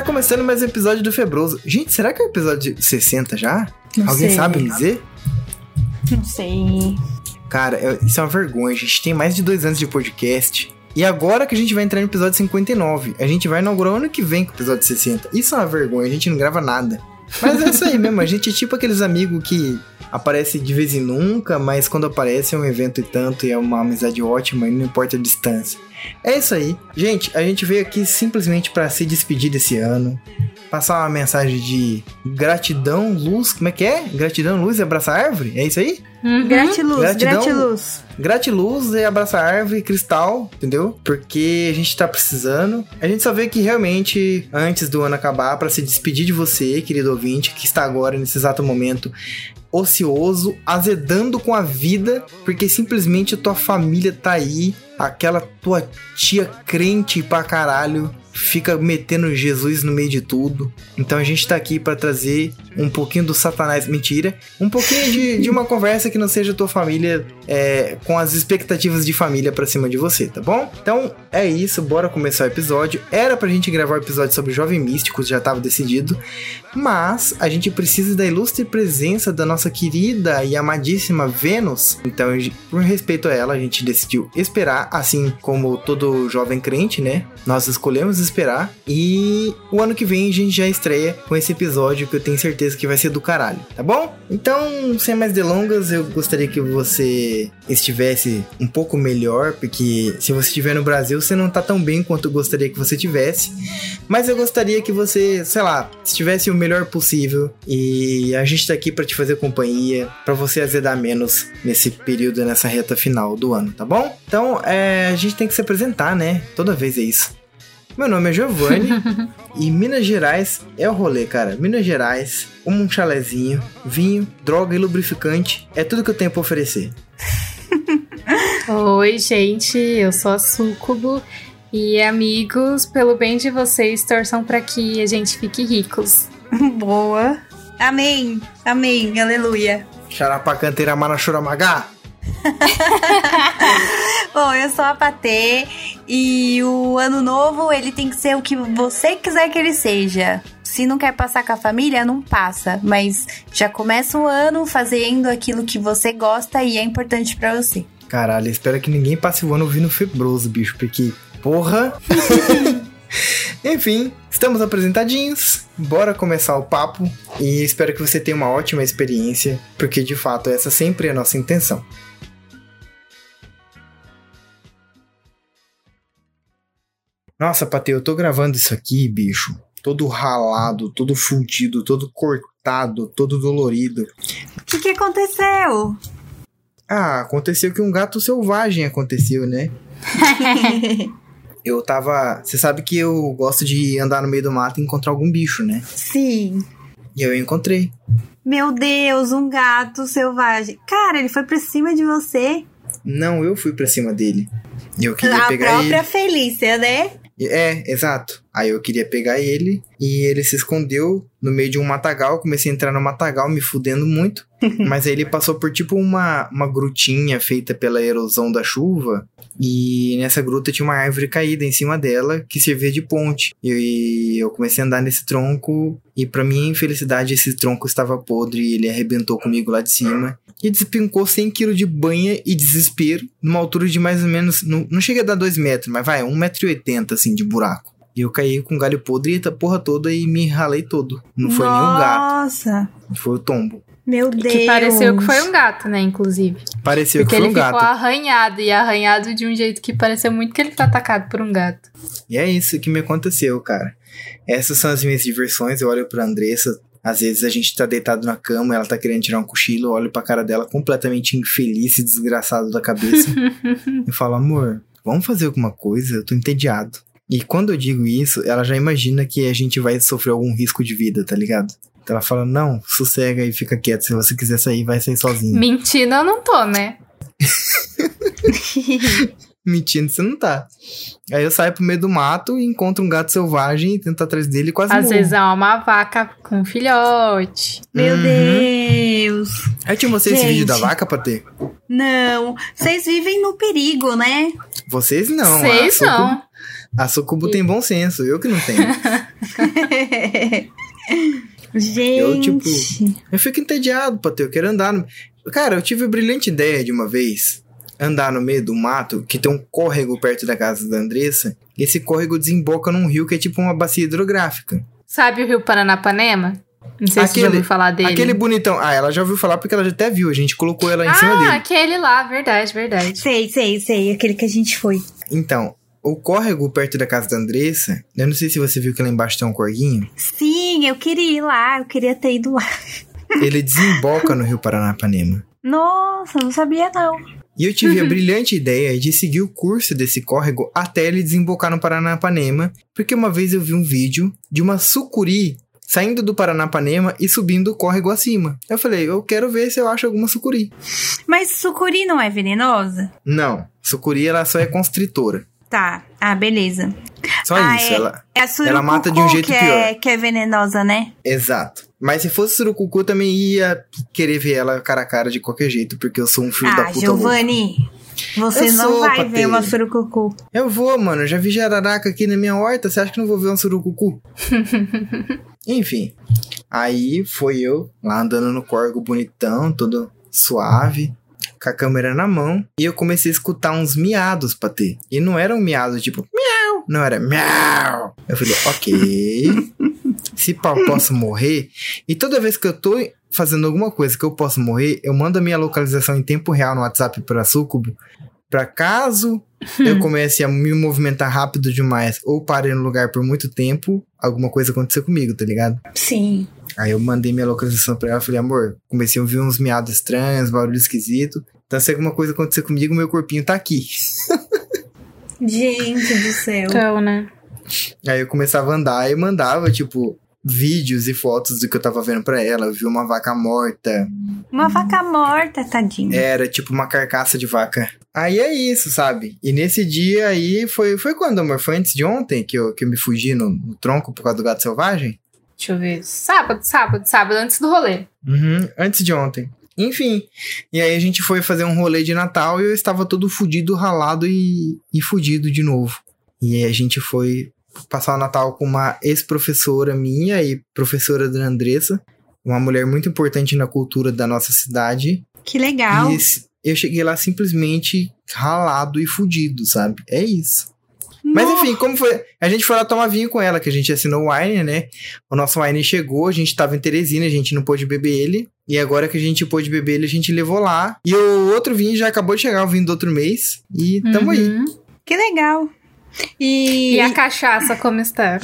Está começando mais um episódio do Febroso. Gente, será que é o episódio 60 já? Não Alguém sei. sabe me dizer? Não sei. Cara, é- isso é uma vergonha. A gente tem mais de dois anos de podcast. E agora que a gente vai entrar no episódio 59, a gente vai inaugurar o ano que vem com o episódio 60. Isso é uma vergonha, a gente não grava nada. Mas é isso aí mesmo, a gente é tipo aqueles amigos que aparece de vez em nunca, mas quando aparece é um evento e tanto e é uma amizade ótima e não importa a distância. É isso aí. Gente, a gente veio aqui simplesmente pra se despedir desse ano. Passar uma mensagem de gratidão, luz. Como é que é? Gratidão, luz e abraçar a árvore? É isso aí? Uhum. Gratiluz, Gratidão. gratiluz. Gratiluz e abraçar a árvore cristal, entendeu? Porque a gente tá precisando. A gente só vê que realmente, antes do ano acabar, pra se despedir de você, querido ouvinte, que está agora, nesse exato momento, ocioso, azedando com a vida, porque simplesmente tua família tá aí, aquela tua tia crente pra caralho. Fica metendo Jesus no meio de tudo. Então a gente tá aqui pra trazer um pouquinho do Satanás. Mentira. Um pouquinho de, de uma conversa que não seja tua família é, com as expectativas de família pra cima de você, tá bom? Então é isso, bora começar o episódio. Era pra gente gravar o episódio sobre Jovem Místicos, já tava decidido. Mas a gente precisa da ilustre presença da nossa querida e amadíssima Vênus. Então, por respeito a ela, a gente decidiu esperar, assim como todo jovem crente, né? Nós escolhemos esperar. E o ano que vem a gente já estreia com esse episódio que eu tenho certeza que vai ser do caralho, tá bom? Então, sem mais delongas, eu gostaria que você estivesse um pouco melhor, porque se você estiver no Brasil, você não tá tão bem quanto eu gostaria que você tivesse. Mas eu gostaria que você, sei lá, estivesse o melhor possível e a gente tá aqui pra te fazer companhia, pra você azedar menos nesse período, nessa reta final do ano, tá bom? Então, é, a gente tem que se apresentar, né? Toda vez é isso. Meu nome é Giovanni e Minas Gerais é o rolê, cara. Minas Gerais, um chalezinho, vinho, droga e lubrificante é tudo que eu tenho pra oferecer. Oi, gente, eu sou a Sucubo. E amigos, pelo bem de vocês, torçam pra que a gente fique ricos. Boa. Amém. Amém. Aleluia. Xarapacanteira Manachuramagá. Bom, eu sou a Patê e o ano novo ele tem que ser o que você quiser que ele seja. Se não quer passar com a família, não passa, mas já começa o ano fazendo aquilo que você gosta e é importante pra você. Caralho, espero que ninguém passe o ano ouvindo febroso, bicho, porque, porra. Enfim, estamos apresentadinhos. Bora começar o papo e espero que você tenha uma ótima experiência, porque de fato essa sempre é a nossa intenção. Nossa, Patê, eu tô gravando isso aqui, bicho. Todo ralado, todo fudido, todo cortado, todo dolorido. O que, que aconteceu? Ah, aconteceu que um gato selvagem aconteceu, né? Eu tava. Você sabe que eu gosto de andar no meio do mato e encontrar algum bicho, né? Sim. E eu encontrei. Meu Deus, um gato selvagem. Cara, ele foi pra cima de você. Não, eu fui pra cima dele. E eu queria a pegar própria ele. Felícia, né? É, exato. Aí eu queria pegar ele e ele se escondeu no meio de um matagal. Comecei a entrar no matagal, me fudendo muito. Mas aí ele passou por tipo uma, uma grutinha feita pela erosão da chuva. E nessa gruta tinha uma árvore caída em cima dela que servia de ponte. E eu comecei a andar nesse tronco. E pra minha infelicidade, esse tronco estava podre e ele arrebentou comigo lá de cima. E despincou 100 kg de banha e desespero, numa altura de mais ou menos. Não, não chega a dar 2 metros, mas vai, 1,80m assim de buraco. E eu caí com galho podre e a porra toda e me ralei todo. Não foi nenhum gato, Nossa. foi o tombo. Meu Deus. Que pareceu que foi um gato, né, inclusive. Pareceu Porque que foi ele um ficou gato. arranhado e arranhado de um jeito que pareceu muito que ele foi atacado por um gato. E é isso que me aconteceu, cara. Essas são as minhas diversões. Eu olho pra Andressa. Às vezes a gente tá deitado na cama, ela tá querendo tirar um cochilo, eu olho pra cara dela completamente infeliz e desgraçado da cabeça. eu falo, amor, vamos fazer alguma coisa? Eu tô entediado. E quando eu digo isso, ela já imagina que a gente vai sofrer algum risco de vida, tá ligado? Então ela fala, não, sossega e fica quieto. Se você quiser sair, vai sair sozinho. Mentindo eu não tô, né? Mentindo, você não tá. Aí eu saio pro meio do mato e encontro um gato selvagem e tento atrás dele e quase Às morro. vezes é uma vaca com filhote. Meu Uhum. Deus. Aí você esse Gente. vídeo da vaca pra ter? Não. Vocês vivem no perigo, né? Vocês não. Vocês não. A Sucubo tem bom senso, eu que não tenho. Gente. Eu, tipo, Eu fico entediado, Patê, eu quero andar no... Cara, eu tive a brilhante ideia de uma vez andar no meio do mato, que tem um córrego perto da casa da Andressa, e esse córrego desemboca num rio que é tipo uma bacia hidrográfica. Sabe o rio Paranapanema? Não sei se você já ouviu falar dele. Aquele bonitão. Ah, ela já ouviu falar porque ela já até viu. A gente colocou ela em ah, cima dele. Ah, aquele lá, verdade, verdade. Sei, sei, sei. Aquele que a gente foi. Então, o córrego perto da casa da Andressa, eu não sei se você viu que lá embaixo tem um corguinho. Sim, eu queria ir lá, eu queria ter ido lá. Ele desemboca no rio Paranapanema. Nossa, não sabia não. E eu tive a brilhante ideia de seguir o curso desse córrego até ele desembocar no Paranapanema, porque uma vez eu vi um vídeo de uma sucuri saindo do Paranapanema e subindo o córrego acima. Eu falei, eu quero ver se eu acho alguma sucuri. Mas sucuri não é venenosa? Não, sucuri ela só é constritora. Tá, ah, beleza. Só ah, isso, é, ela, é ela mata de um jeito que pior. É, que é venenosa, né? Exato. Mas se fosse surucucu, eu também ia querer ver ela cara a cara de qualquer jeito, porque eu sou um filho ah, da puta. Giovanni, você Eu não vai Patê. ver uma surucucu. Eu vou, mano. Eu já vi jararaca aqui na minha horta. Você acha que não vou ver um surucucu? Enfim. Aí foi eu lá andando no córrego bonitão, todo suave, com a câmera na mão. E eu comecei a escutar uns miados, Patê. E não era um miado tipo miau. Não, era miau. Eu falei, ok. Se pau posso morrer. E toda vez que eu tô fazendo alguma coisa que eu posso morrer, eu mando a minha localização em tempo real no WhatsApp pra Sucubo. Pra caso eu comece a me movimentar rápido demais ou pare no lugar por muito tempo, alguma coisa acontecer comigo, tá ligado? Sim. Aí eu mandei minha localização pra ela, falei, amor, comecei a ouvir uns miados estranhos, barulho esquisito. Então se alguma coisa acontecer comigo, meu corpinho tá aqui. Gente do céu. Então, né? Aí eu começava a andar e mandava, tipo, vídeos e fotos do que eu tava vendo pra ela. Eu vi uma vaca morta, Uma vaca morta, tadinha. era tipo uma carcaça de vaca. Aí é isso, sabe? E nesse dia aí, foi, foi quando, amor? Foi antes de ontem que eu, que eu me fugi no, no tronco por causa do gato selvagem? Deixa eu ver. Sábado, sábado, sábado, antes do rolê. Uhum, antes de ontem. Enfim, e aí a gente foi fazer um rolê de Natal e eu estava todo fudido, ralado e, e fudido de novo. E aí a gente foi passar o Natal com uma ex-professora minha e professora da Andressa, uma mulher muito importante na cultura da nossa cidade. Que legal. E eu cheguei lá simplesmente ralado e fudido, sabe? É isso. Mas enfim, como foi? A gente foi lá tomar vinho com ela, que a gente assinou o wine, né? O nosso wine chegou, a gente tava em Teresina, a gente não pôde beber ele. E agora que a gente pôde beber ele, a gente levou lá. E o outro vinho já acabou de chegar, o vinho do outro mês. E tamo aí. Uhum. Que legal. E, E a cachaça, como está?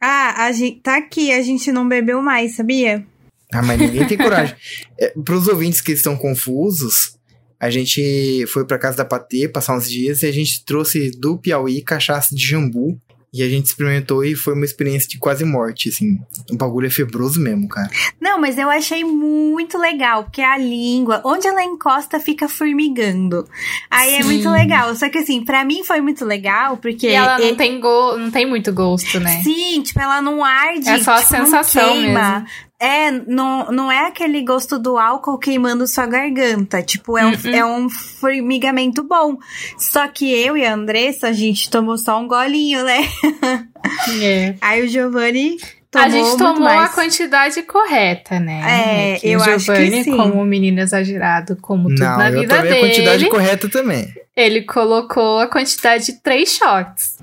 ah, a gente tá aqui, a gente não bebeu mais, sabia? Ah, mas ninguém tem coragem. É, pros ouvintes que estão confusos, a gente foi pra casa da Patê passar uns dias e a gente trouxe do Piauí cachaça de jambu. E a gente experimentou e foi uma experiência de quase morte, assim. O bagulho é febroso mesmo, cara. Não, mas eu achei muito legal, porque a língua, onde ela encosta, fica formigando. Aí é Sim. muito legal. Só que assim, pra mim foi muito legal, porque. E ela não tem, go... não tem muito gosto, né? Sim, tipo, ela não arde. É só a tipo, não sensação queima. É, não, não é aquele gosto do álcool queimando sua garganta. Tipo, é um, Uhum. é um formigamento bom. Só que eu e a Andressa, a gente tomou só um golinho, né? É. Aí o Giovanni tomou a gente tomou mais. a quantidade correta, né? É, Que eu o acho que Giovanni, sim. como um menino exagerado, como tudo não, na eu vida tomei dele, a quantidade correta também. ele colocou a quantidade de três shots.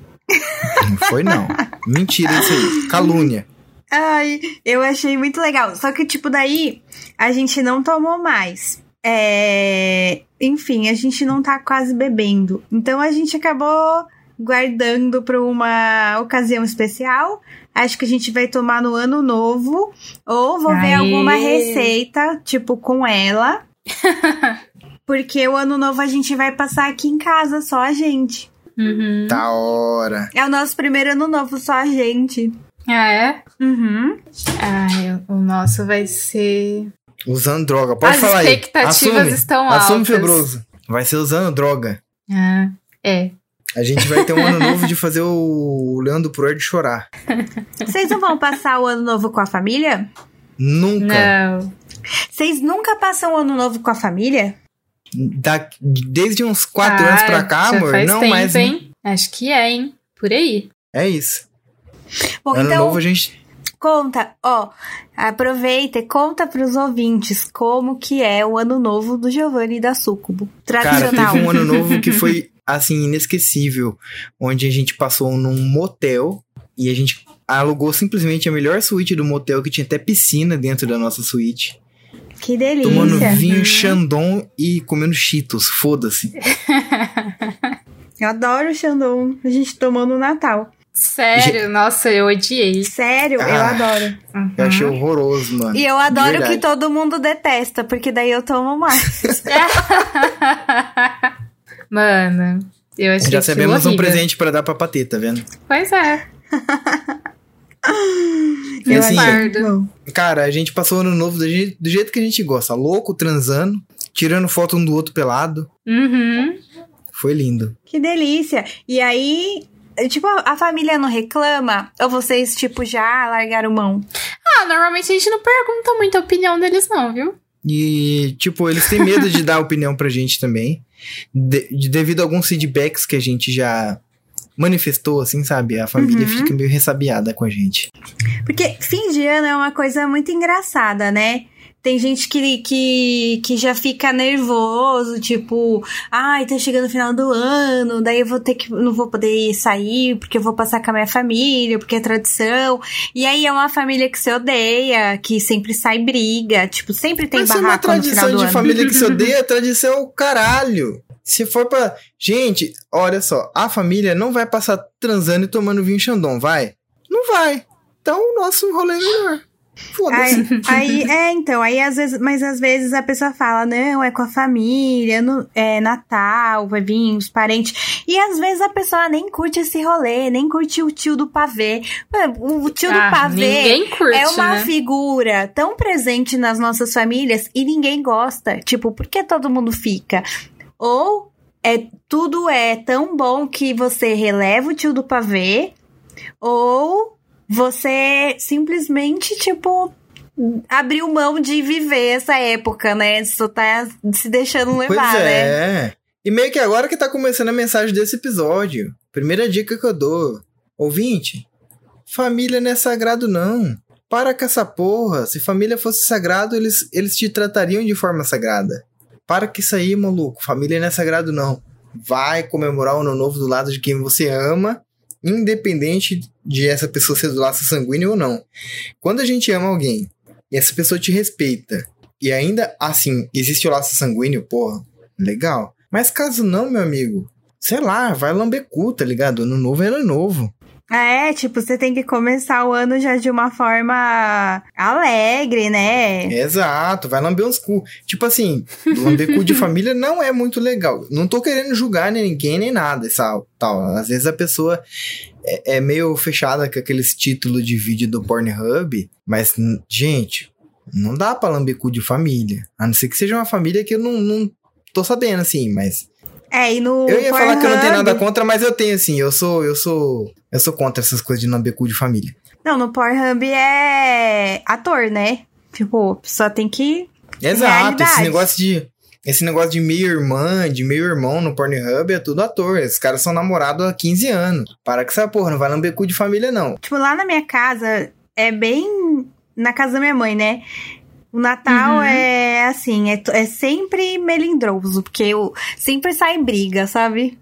Não foi, não. Mentira isso aí. Calúnia. Ai, eu achei muito legal. Só que, tipo, daí a gente não tomou mais. É... Enfim, a gente não tá quase bebendo. Então a gente acabou guardando pra uma ocasião especial. Acho que a gente vai tomar no ano novo. Ou vou ver Aê. alguma receita, tipo, com ela. Porque o ano novo a gente vai passar aqui em casa, só a gente. Uhum. Da hora. É o nosso primeiro ano novo, só a gente. Ah, é? Uhum. Ai, o nosso vai ser. Usando droga. Pode As falar aí. expectativas Assume. estão Assume altas. febroso. Vai ser usando droga. Ah, é. A gente vai ter um ano novo de fazer o Leandro Proer de chorar. Vocês não vão passar o ano novo com a família? Nunca. Não. Vocês nunca passam o ano novo com a família? Da- desde uns quatro Ah, anos pra cá, já amor, faz não tempo, mais. né? hein? Acho que é, hein? Por aí. É isso. Bom, ano então, novo a gente. conta, ó, aproveita e conta pros ouvintes como que é o ano novo do Giovanni da Sucubo. Cara, Tradicional. teve um ano novo que foi, assim, inesquecível. Onde a gente passou num motel e a gente alugou simplesmente a melhor suíte do motel, que tinha até piscina dentro da nossa suíte. Que delícia. Tomando vinho. Xandon e comendo Cheetos, foda-se. Eu adoro o Xandão. A gente tomou no Natal. Sério, nossa, eu odiei. Sério, eu Ah. adoro. Eu achei horroroso, mano. E eu adoro que todo mundo detesta, porque daí eu tomo mais. Mano, eu achei Já sabemos um horrível. presente pra dar pra Patê, tá vendo? Pois é. E Eu assim, Cara, a gente passou o ano novo do jeito, do jeito que a gente gosta. Louco, transando, tirando foto um do outro pelado. Uhum. Foi lindo. que delícia. E aí, tipo, a família não reclama? Ou vocês, tipo, já largaram mão? Ah, normalmente a gente não pergunta muito a opinião deles, não, viu? E, tipo, eles têm medo de dar opinião pra gente também. de- de- devido a alguns feedbacks que a gente já manifestou, assim, sabe? A família Uhum. fica meio ressabiada com a gente. Porque fim de ano é uma coisa muito engraçada, né? Tem gente que, que, que já fica nervoso, tipo, ai, tá chegando o final do ano, daí eu vou ter que. não vou poder sair porque eu vou passar com a minha família, porque é tradição. E aí é uma família que se odeia, que sempre sai briga, tipo, sempre tem Mas se é uma barraco no final tradição do de família que se odeia, tradição é o caralho. Se for pra. Gente, olha só, a família não vai passar transando e tomando vinho Xandão, vai? Não vai. Então o nosso rolê é melhor. Foda-se. Aí, aí, é, então, aí às vezes, mas às vezes a pessoa fala, não, é com a família, no, é Natal, vai vir os parentes. E às vezes a pessoa nem curte esse rolê, nem curte o tio do pavê. O, tio Ah, do pavê curte, é uma né? figura tão presente nas nossas famílias e ninguém gosta. Tipo, por que todo mundo fica? Ou é tudo é tão bom que você releva o tio do pavê, ou você simplesmente, tipo, abriu mão de viver essa época, né? Só tá se deixando levar, pois né? é. E meio que agora que tá começando a mensagem desse episódio. Primeira dica que eu dou. Ouvinte, família não é sagrado, não. Para com essa porra. Se família fosse sagrado, eles, eles te tratariam de forma sagrada. Para com isso aí, maluco. Família não é sagrado, não. Vai comemorar o ano novo do lado de quem você ama, independente de essa pessoa ser do laço sanguíneo ou não. Quando a gente ama alguém e essa pessoa te respeita, e ainda assim existe o laço sanguíneo, porra, legal. Mas caso não, meu amigo, sei lá, vai lamber cu, tá ligado? Ano novo é ano novo. É, tipo, você tem que começar o ano já de uma forma alegre, né? Exato, vai lamber uns cu. Tipo assim, lamber cu de família não é muito legal. Não tô querendo julgar nem ninguém nem nada, tal. tal. Às vezes a pessoa é, é meio fechada com aqueles títulos de vídeo do Pornhub, mas, gente, não dá pra lamber cu de família. A não ser que seja uma família que eu não, não tô sabendo, assim, mas. É, e no Eu ia falar que eu não tenho nada contra, mas eu tenho, assim. Eu sou, eu sou. Eu sou contra essas coisas de lamber cu de família. Não, no Pornhub é ator, né? Tipo, só tem que Exato, Realidade. esse negócio de. Esse negócio de meio irmã, de meio irmão no Pornhub é tudo ator. Esses caras são namorados há 15 anos. Para com essa porra, não vai lamber cu de família, não. Tipo, lá na minha casa, é bem. Na casa da minha mãe, né? O Natal Uhum. é assim, é, é sempre melindroso, porque eu, sempre sai briga, sabe?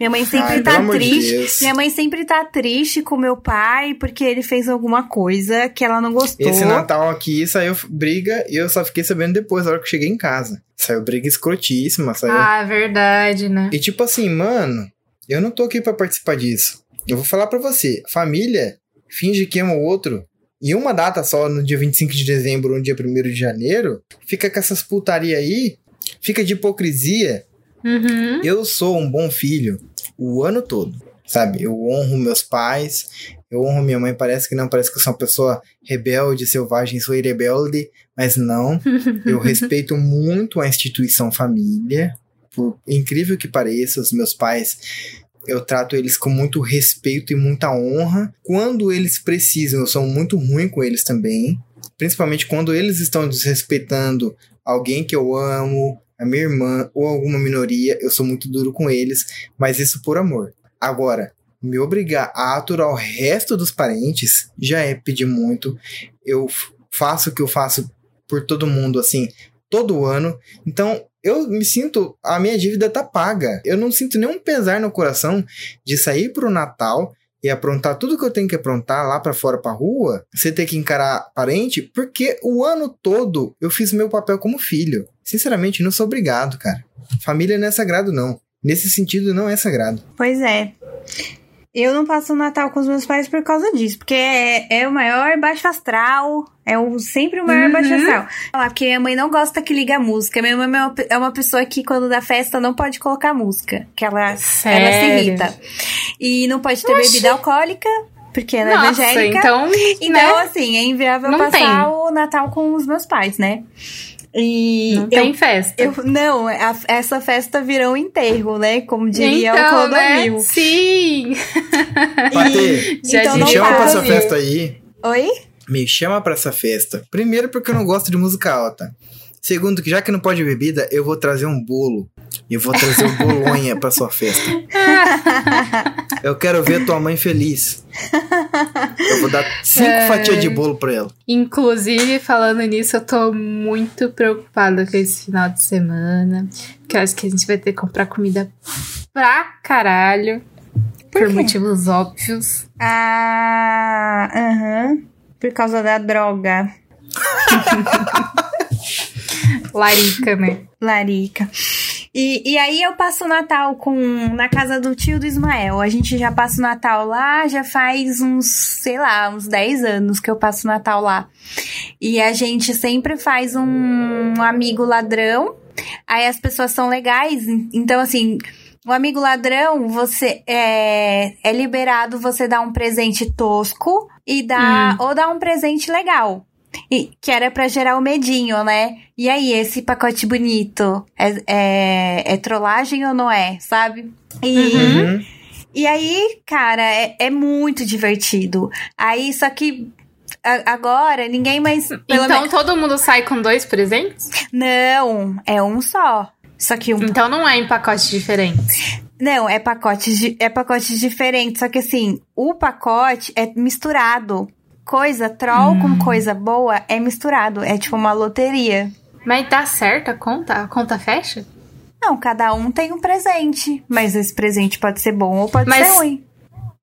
Minha mãe sempre Ai, tá triste. Deus. minha mãe sempre tá triste com meu pai porque ele fez alguma coisa que ela não gostou. Esse Natal aqui saiu briga e eu só fiquei sabendo depois, na hora que eu cheguei em casa. Saiu briga escrotíssima, saiu. Ah, verdade, né? E tipo assim, mano, eu não tô aqui pra participar disso. Eu vou falar pra você, família finge que ama o outro em uma data só, no dia 25 de dezembro ou no dia 1 de janeiro, fica com essas putaria aí, fica de hipocrisia. Uhum. Eu sou um bom filho o ano todo, sabe? Eu honro meus pais, eu honro minha mãe, parece que não, parece que eu sou uma pessoa rebelde, selvagem, sou rebelde, mas não. Eu respeito muito a instituição família, por incrível que pareça, os meus pais, eu trato eles com muito respeito e muita honra. Quando eles precisam, eu sou muito ruim com eles também, principalmente quando eles estão desrespeitando alguém que eu amo, a minha irmã ou alguma minoria, eu sou muito duro com eles, mas isso por amor. Agora, me obrigar a aturar o resto dos parentes já é pedir muito. Eu faço o que eu faço por todo mundo, assim, todo ano. Então, eu me sinto. A minha dívida tá paga. Eu não sinto nenhum pesar no coração de sair pro Natal e aprontar tudo que eu tenho que aprontar lá para fora pra rua, você ter que encarar parente, porque o ano todo eu fiz meu papel como filho. Sinceramente, não sou obrigado, cara. Família não é sagrado, não. Nesse sentido, não é sagrado. Pois é. Eu não passo o Natal com os meus pais por causa disso, porque é, é o maior baixo astral, é o, sempre o maior uhum. baixo astral. Porque minha mãe não gosta que liga música. Minha mãe é uma pessoa que, quando dá festa, não pode colocar música, que ela, ela se irrita. E não pode ter Oxi. bebida alcoólica, porque ela é Nossa, é evangélica. Então, então né? assim, é inviável não passar tem. o Natal com os meus pais, né? E não tem festa. Eu, não, a, essa festa virou um enterro, né? Como diria então, o condomínio. Né? Sim! Patê, então me chama pra essa festa aí. Oi? Me chama pra essa festa. Primeiro porque eu não gosto de música alta. Segundo, que já que não pode bebida, eu vou trazer um bolo. E eu vou trazer um bolonha pra sua festa. eu quero ver tua mãe feliz. Eu vou dar cinco é... fatias de bolo pra ela. Inclusive, falando nisso, eu tô muito preocupada com esse final de semana. Porque eu acho que a gente vai ter que comprar comida pra caralho. Por, por motivos óbvios. Ah, aham. Uh -huh. Por causa da droga. Larica, né? Larica. E, e aí eu passo o Natal com na casa do tio do Ismael. A gente já passa o Natal lá, já faz uns, sei lá, uns 10 anos que eu passo o Natal lá. E a gente sempre faz um amigo ladrão. Aí as pessoas são legais. Então, assim, o amigo ladrão, você é, é liberado você dar um presente tosco e dar, hum. ou dar um presente legal. E, que era para gerar o medinho, né? E aí, esse pacote bonito é, é, é trollagem ou não é, sabe? E. Uhum. E aí, cara, é, é muito divertido. Aí, só que agora ninguém mais. então me... todo mundo sai com dois presentes? Não, é um só. Só que um. Então não é em pacotes diferentes. Não, é pacotes, é pacotes diferentes. Só que assim, o pacote é misturado coisa troll hum. com coisa boa é misturado. É tipo uma loteria. Mas dá certo a conta? A conta fecha? Não, cada um tem um presente. Mas esse presente pode ser bom ou pode mas, ser ruim.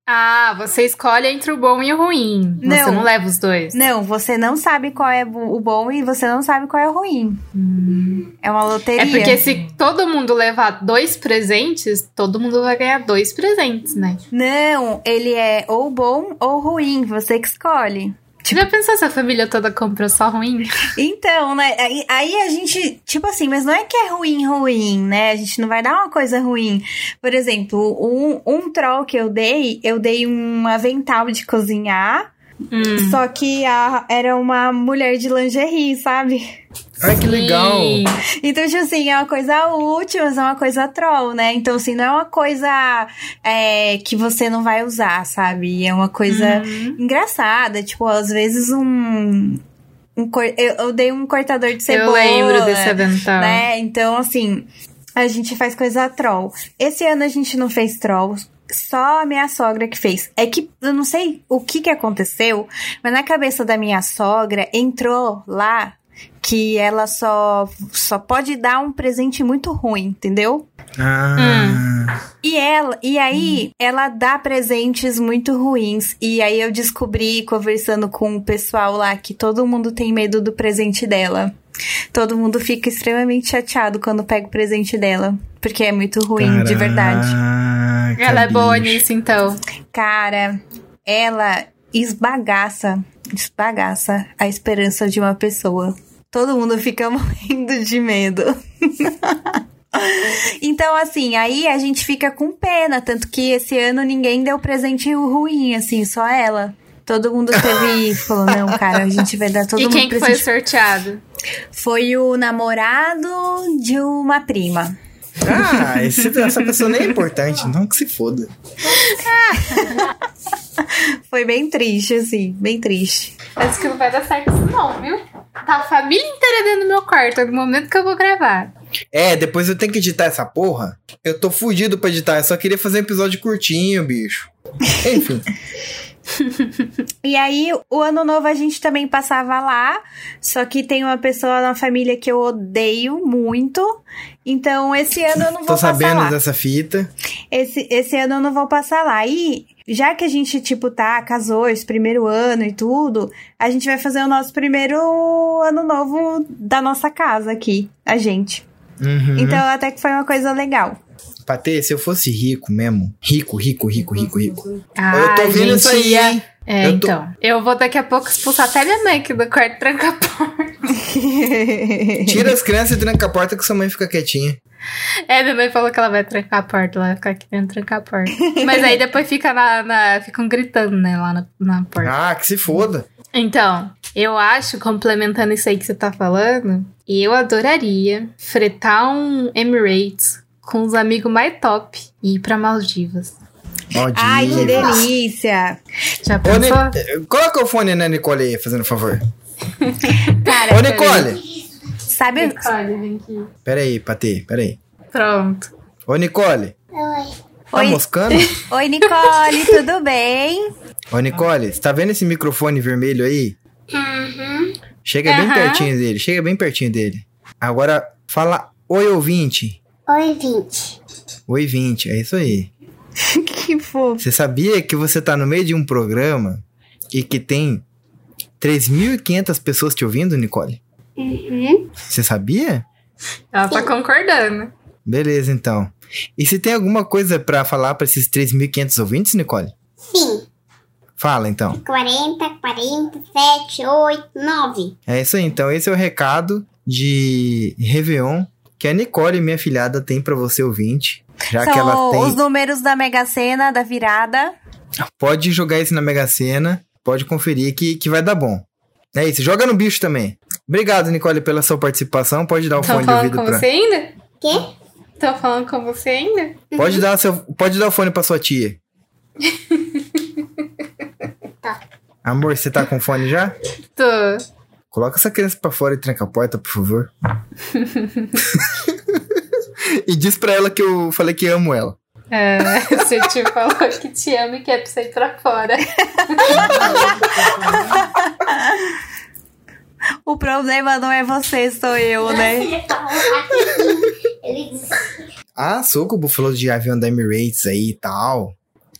Ah, você escolhe entre o bom e o ruim. Não, você não leva os dois. Não, você não sabe qual é o bom e você não sabe qual é o ruim. Hum. É uma loteria. É porque se todo mundo levar dois presentes, todo mundo vai ganhar dois presentes, né? Não, ele é ou bom ou ruim, você que escolhe. Tipo, Já pensou se a família toda comprou só ruim? Então, né? Aí, aí, a gente, tipo assim, mas não é que é ruim, ruim, né? A gente não vai dar uma coisa ruim. Por exemplo, um, um troll que eu dei, eu dei um avental de cozinhar. Hum. Só que a, era uma mulher de lingerie, sabe? Ai, que legal! Então, tipo assim, é uma coisa útil, mas é uma coisa troll, né? Então, assim, não é uma coisa é, que você não vai usar, sabe? É uma coisa uhum. engraçada. Tipo, às vezes um. um eu, eu, dei um cortador de cebola. Eu lembro desse avental. Né? Então, assim, a gente faz coisa troll. Esse ano a gente não fez troll só a minha sogra que fez. É que eu não sei o que que aconteceu, mas na cabeça da minha sogra entrou lá que ela só só pode dar um presente muito ruim, entendeu? Ah. Hum. E ela, e aí hum. ela dá presentes muito ruins. E aí eu descobri conversando com o pessoal lá que todo mundo tem medo do presente dela. Todo mundo fica extremamente chateado quando pega o presente dela. Porque é muito ruim, Caraca, de verdade. Ela é boa nisso, então. Cara, ela esbagaça, esbagaça a esperança de uma pessoa. Todo mundo fica morrendo de medo. então, assim, aí a gente fica com pena. Tanto que esse ano ninguém deu presente ruim, assim, só ela. Todo mundo teve. falou, não, cara, a gente vai dar todo e mundo presente. E quem foi sorteado? Foi o namorado de uma prima. Ah, esse, essa pessoa nem é importante, não que se foda. Foi bem triste, assim, bem triste. Acho que não vai dar certo isso não, viu? Tá a família inteira dentro do meu quarto no momento que eu vou gravar. É, depois eu tenho que editar essa porra. Eu tô fudido pra editar, eu só queria fazer um episódio curtinho, bicho. Enfim. E aí, o ano novo a gente também passava lá. Só que tem uma pessoa na família que eu odeio muito. Então, esse ano eu não vou Tô passar sabendo lá. dessa fita. Esse, esse ano eu não vou passar lá. E já que a gente, tipo, tá, casou esse primeiro ano e tudo, a gente vai fazer o nosso primeiro ano novo da nossa casa aqui, a gente. Uhum. Então, até que foi uma coisa legal. Patê, se eu fosse rico mesmo, rico, rico, rico, rico, rico. Ah, eu tô vendo isso aí, hein? É, Eu tô- então. Eu vou daqui a pouco expulsar até minha mãe aqui do quarto e trancar a porta. Tira as crianças e tranca a porta que sua mãe fica quietinha. É, minha mãe falou que ela vai trancar a porta, ela vai ficar aqui dentro trancar a porta. Mas aí depois fica na, na- ficam gritando, né, lá na, na porta. Ah, que se foda. Então, eu acho, complementando isso aí que você tá falando, eu adoraria fretar um Emirates com os amigos mais top e ir pra Maldivas. Maldivas. Ai, que delícia! Já Ô, pensou? Ni- Coloca o fone na Nicole aí, fazendo favor. Cara, Ô, Nicole! sabe, Nicole, vem aqui. Pera aí, Patê, pera aí. Pronto. Ô, Nicole. Tá Oi. moscando? Oi, Nicole, tudo bem? Ô, Nicole, você tá vendo esse microfone vermelho aí? Chega bem Aham. pertinho dele, chega bem pertinho dele. Agora, fala oi, ouvinte. Oi, 20. Oi, 20, é isso aí. que fofo. Você sabia que você tá no meio de um programa e que tem 3.500 pessoas te ouvindo, Nicole? Uhum. Você sabia? Ela tá concordando. Beleza, então. E se tem alguma coisa pra falar pra esses 3.500 ouvintes, Nicole? Sim. Fala, então. 40, 47, 8, 9. É isso aí, então. Esse é o recado de Réveillon que a Nicole, minha filhada, tem pra você, ouvinte. Já que ela São tem. os números da Mega Sena, da virada. Pode jogar isso na Mega Sena, pode conferir que, que vai dar bom. É isso, joga no bicho também. Obrigado, Nicole, pela sua participação. Pode dar o Estão fone de falando ouvido com pra. você ainda? Quê? Estão falando com você ainda? Pode dar, seu... pode dar o fone pra sua tia. Tá. Amor, você tá com fone já? Tô. Coloca essa criança pra fora e tranca a porta, por favor. e diz pra ela que eu falei que amo ela. É, você te falou que te ama e quer pra você ir pra fora. O problema não é você, sou eu, né? Ah, Sucubo falou de avião da Emirates aí e tal.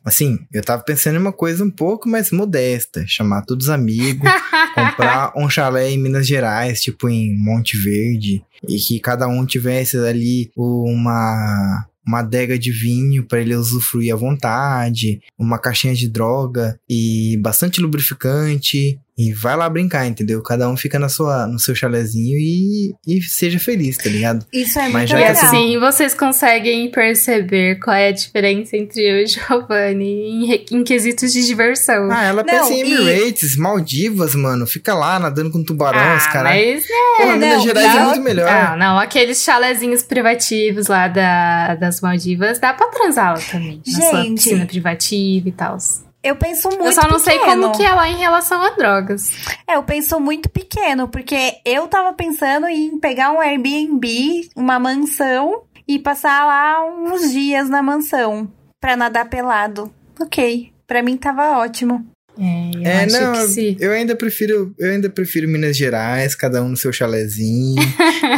Assim, eu tava pensando em uma coisa um pouco mais modesta. Chamar todos os amigos, comprar um chalé em Minas Gerais, tipo em Monte Verde. E que cada um tivesse ali uma... Uma adega de vinho para ele usufruir à vontade, uma caixinha de droga e bastante lubrificante. E vai lá brincar, entendeu? Cada um fica na sua, no seu chalezinho e, e seja feliz, tá ligado? Isso é Mas muito já E legal. assim, vocês conseguem perceber qual é a diferença entre eu e Giovanni em, em quesitos de diversão. Ah, ela Não, pensa em e- Emirates, Maldivas, mano. Fica lá nadando com tubarões, Ah, cara. mas Porra, não, Minas Gerais é não. muito melhor. Ah, não, aqueles chalezinhos privativos lá da, das Maldivas, dá pra transar lá também. Na sua Gente. piscina privativa e tal. Eu penso muito Eu só não sei pequeno. como que é lá em relação a drogas. É, eu penso muito pequeno, porque eu tava pensando em pegar um Airbnb, uma mansão, e passar lá uns dias na mansão pra nadar pelado. Ok, pra mim tava ótimo. É, eu É, acho não, que sim. eu ainda prefiro, eu ainda prefiro Minas Gerais, cada um no seu chalezinho,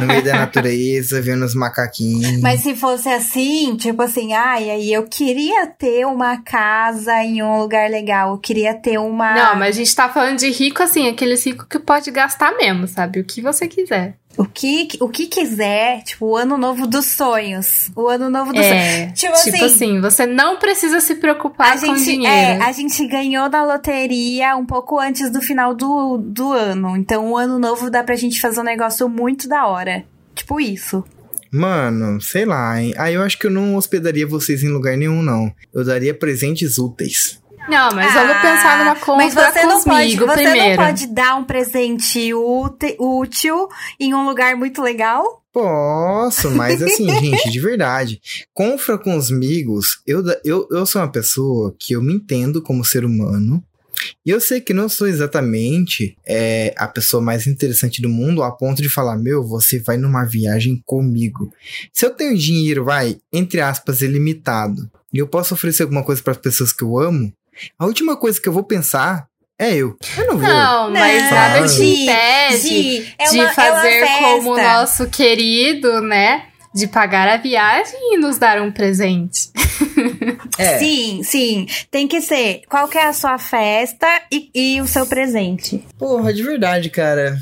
no meio da natureza, vendo os macaquinhos. Mas se fosse assim, tipo assim, ai, aí eu queria ter uma casa em um lugar legal, eu queria ter uma. Não, mas a gente tá falando de rico assim, aqueles ricos que pode gastar mesmo, sabe? O que você quiser. O que, o que quiser, tipo, o ano novo dos sonhos. O ano novo dos sonhos. É, Tipo tipo, assim, assim, você não precisa se preocupar A com gente, dinheiro. é, a gente ganhou na loteria um pouco antes do final do, do ano. Então, o ano novo dá pra gente fazer um negócio muito da hora. Tipo isso. Mano, sei lá, hein? Ah, eu acho que eu não hospedaria vocês em lugar nenhum, não. Eu daria presentes úteis. Não, mas vamos Ah, pensar numa compra Mas você não pode, você primeiro. não pode dar um presente útil em um lugar muito legal? Posso, mas assim, gente, de verdade. Confra com os amigos. Eu, eu, eu sou uma pessoa que eu me entendo como ser humano. E eu sei que não sou exatamente é, a pessoa mais interessante do mundo a ponto de falar: Meu, você vai numa viagem comigo. Se eu tenho dinheiro, vai, entre aspas, ilimitado, e eu posso oferecer alguma coisa para as pessoas que eu amo, a última coisa que eu vou pensar é eu. Eu não vou. Não, mas Não, nada te impede Gi, é de uma- é uma fazer como o nosso querido, né? De pagar a viagem e nos dar um presente. É. Sim, sim. Tem que ser. Qual que é a sua festa e, e o seu presente? Porra, de verdade, cara.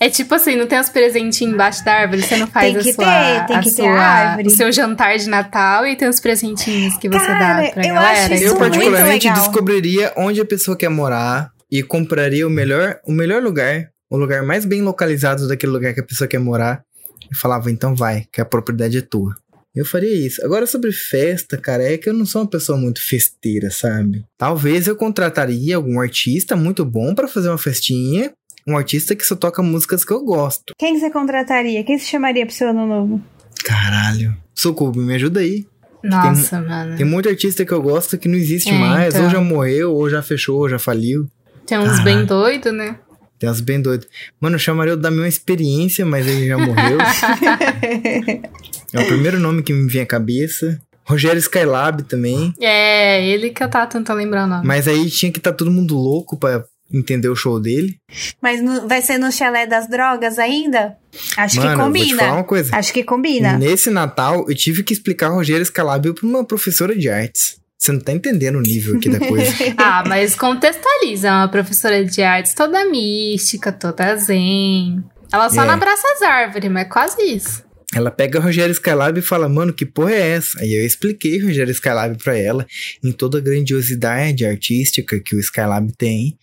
É tipo assim, não tem os presentinhos embaixo da árvore, você não faz Tem que a sua, ter, tem a que ter sua- árvore. o seu jantar de Natal e tem os presentinhos que você Cara, dá pra eu galera. acho isso eu muito particularmente legal. descobriria onde a pessoa quer morar e compraria o melhor, o melhor lugar, o lugar mais bem localizado daquele lugar que a pessoa quer morar e falava então vai, que a propriedade é tua. Eu faria isso. Agora sobre festa, cara, é que eu não sou uma pessoa muito festeira, sabe? Talvez eu contrataria algum artista muito bom pra fazer uma festinha, um artista que só toca músicas que eu gosto. Quem que você contrataria? Quem você chamaria pro seu ano novo? Caralho. Socorro, me ajuda aí. Nossa, mano. Tem muito artista que eu gosto que não existe É, mais, então. ou já morreu, ou já fechou, ou já faliu. Tem uns bem doidos, né? Tem uns bem doidos. Mano, eu chamaria o da minha experiência, mas ele já morreu. é o primeiro nome que me vem à cabeça. Rogério Skylab também. É, ele que eu tava tentando lembrar o nome. Mas aí tinha que estar todo mundo louco pra entender o show dele. Mas no- vai ser no chalé das drogas ainda? Acho Mano, que eu vou te falar combina. uma coisa. Acho que combina. Nesse Natal, eu tive que explicar Rogério Skylab pra uma professora de artes. Você não tá entendendo o nível aqui da coisa. Ah, mas contextualiza. É uma professora de artes toda mística, toda zen. Ela só É. não abraça as árvores, mas é quase isso. Ela pega Rogério Skylab e fala, mano, que porra é essa? Aí eu expliquei Rogério Skylab pra ela, em toda a grandiosidade artística que o Skylab tem.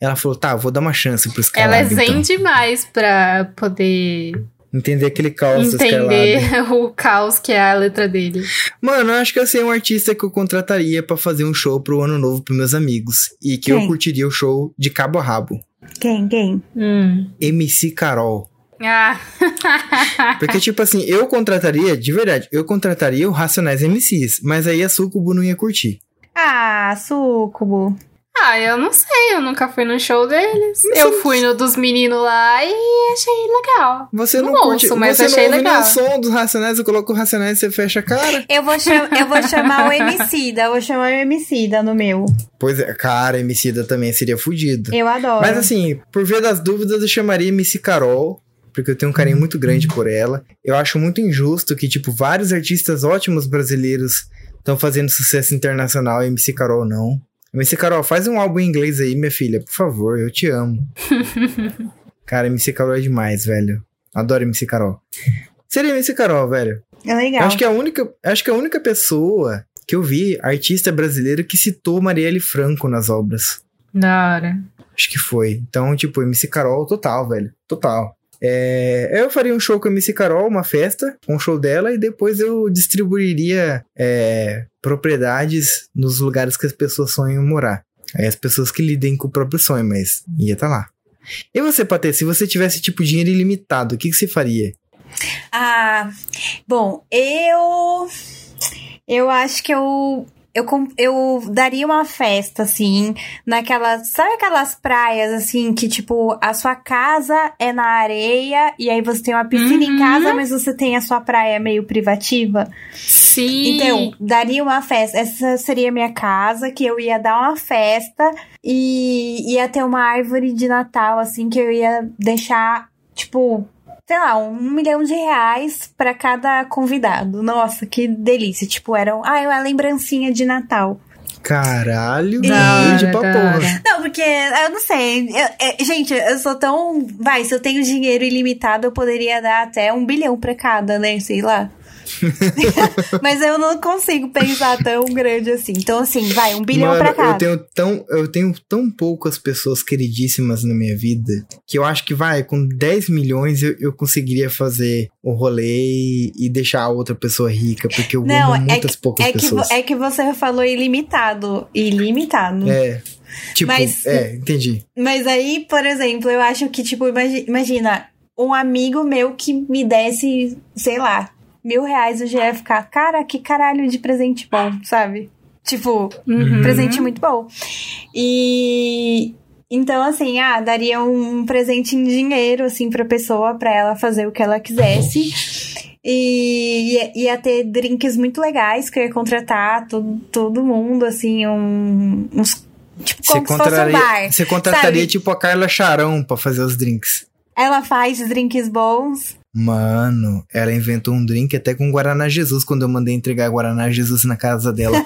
Ela falou, tá, vou dar uma chance pro Skylab, Ela é zen então. demais pra poder Entender aquele caos do Skylab. entender o caos que é a letra dele. Mano, eu acho que eu sei um artista que eu contrataria pra fazer um show pro ano novo pros meus amigos. E que eu Quem? curtiria o show de cabo a rabo. Quem? Quem? Hum. MC Carol. Ah, Porque, tipo assim, eu contrataria, de verdade, eu contrataria o Racionais MCs, mas aí a Sucubo não ia curtir. Ah, Sucubo. ah, eu não sei, eu nunca fui no show deles. Mas eu fui no dos meninos lá e achei legal. Você não, Não curte, ouço, mas você achei não legal. o som dos Racionais, eu coloco o Racionais e você fecha a cara. Eu vou, cham- eu vou chamar o Emicida, eu vou chamar o Emicida no meu. Pois é, cara, Emicida também seria fudido. Eu adoro. Mas assim, por via das dúvidas, eu chamaria MC Carol, porque eu tenho um carinho muito grande por ela. Eu acho muito injusto que, tipo, vários artistas ótimos brasileiros estão fazendo sucesso internacional e MC Carol não. MC Carol, faz um álbum em inglês aí, minha filha, por favor, eu te amo. Cara, MC Carol é demais, velho. Adoro MC Carol. Seria MC Carol, velho. É legal. Eu Acho que a única, acho que a única pessoa que eu vi, artista brasileiro, que citou Marielle Franco nas obras. Da hora. Acho que foi. Então, tipo, MC Carol total, velho. Total. É, eu faria um show com a MC Carol, uma festa, um show dela, e depois eu distribuiria é, propriedades nos lugares que as pessoas sonham morar. Aí as pessoas que lidem com o próprio sonho, mas ia estar lá. E você, Patê, se você tivesse, tipo, dinheiro ilimitado, o que, que você faria? Ah, bom, eu. Eu acho que eu. Eu, eu daria uma festa, assim, naquelas. Sabe aquelas praias, assim, que, tipo, a sua casa é na areia e aí você tem uma piscina em Uhum. casa, mas você tem a sua praia meio privativa? Sim. Então, daria uma festa. Essa seria a minha casa, que eu ia dar uma festa e ia ter uma árvore de Natal, assim, que eu ia deixar, tipo, sei lá, um milhão de reais pra cada convidado. Nossa, que delícia. Tipo, eram. Ah, uma lembrancinha de Natal. Caralho, hora, pra porra. Não, porque eu não sei. eu- é, gente, eu sou tão. Vai, se eu tenho dinheiro ilimitado, eu poderia dar até um bilhão pra cada, né? Sei lá. Mas eu não consigo pensar tão grande assim. Então, assim, vai, um bilhão Mano, pra cada. Eu tenho, tão, eu tenho tão poucas pessoas queridíssimas na minha vida que eu acho que vai, com 10 milhões eu, eu conseguiria fazer o rolê e, deixar a outra pessoa rica, porque eu Não, amo é muitas poucas É que, vo- pessoas. é que você falou ilimitado. Ilimitado. É. Tipo, Mas- é, entendi. Mas aí, por exemplo, eu acho que, tipo, imagi- imagina, um amigo meu que me desse, sei lá, mil reais, ia ficar, cara, que caralho de presente bom, sabe? Tipo, Uhum. presente muito bom. E então, assim, ah, daria um presente em dinheiro, assim, pra pessoa, pra ela fazer o que ela quisesse. E ia, ter drinks muito legais que eu ia contratar todo, todo mundo, assim, um, uns. Tipo, Você como se fosse um bar. você contrataria sabe? tipo a Carla Charão pra fazer os drinks. Ela faz drinks bons. Mano, ela inventou um drink até com Guaraná Jesus quando eu mandei entregar Guaraná Jesus na casa dela.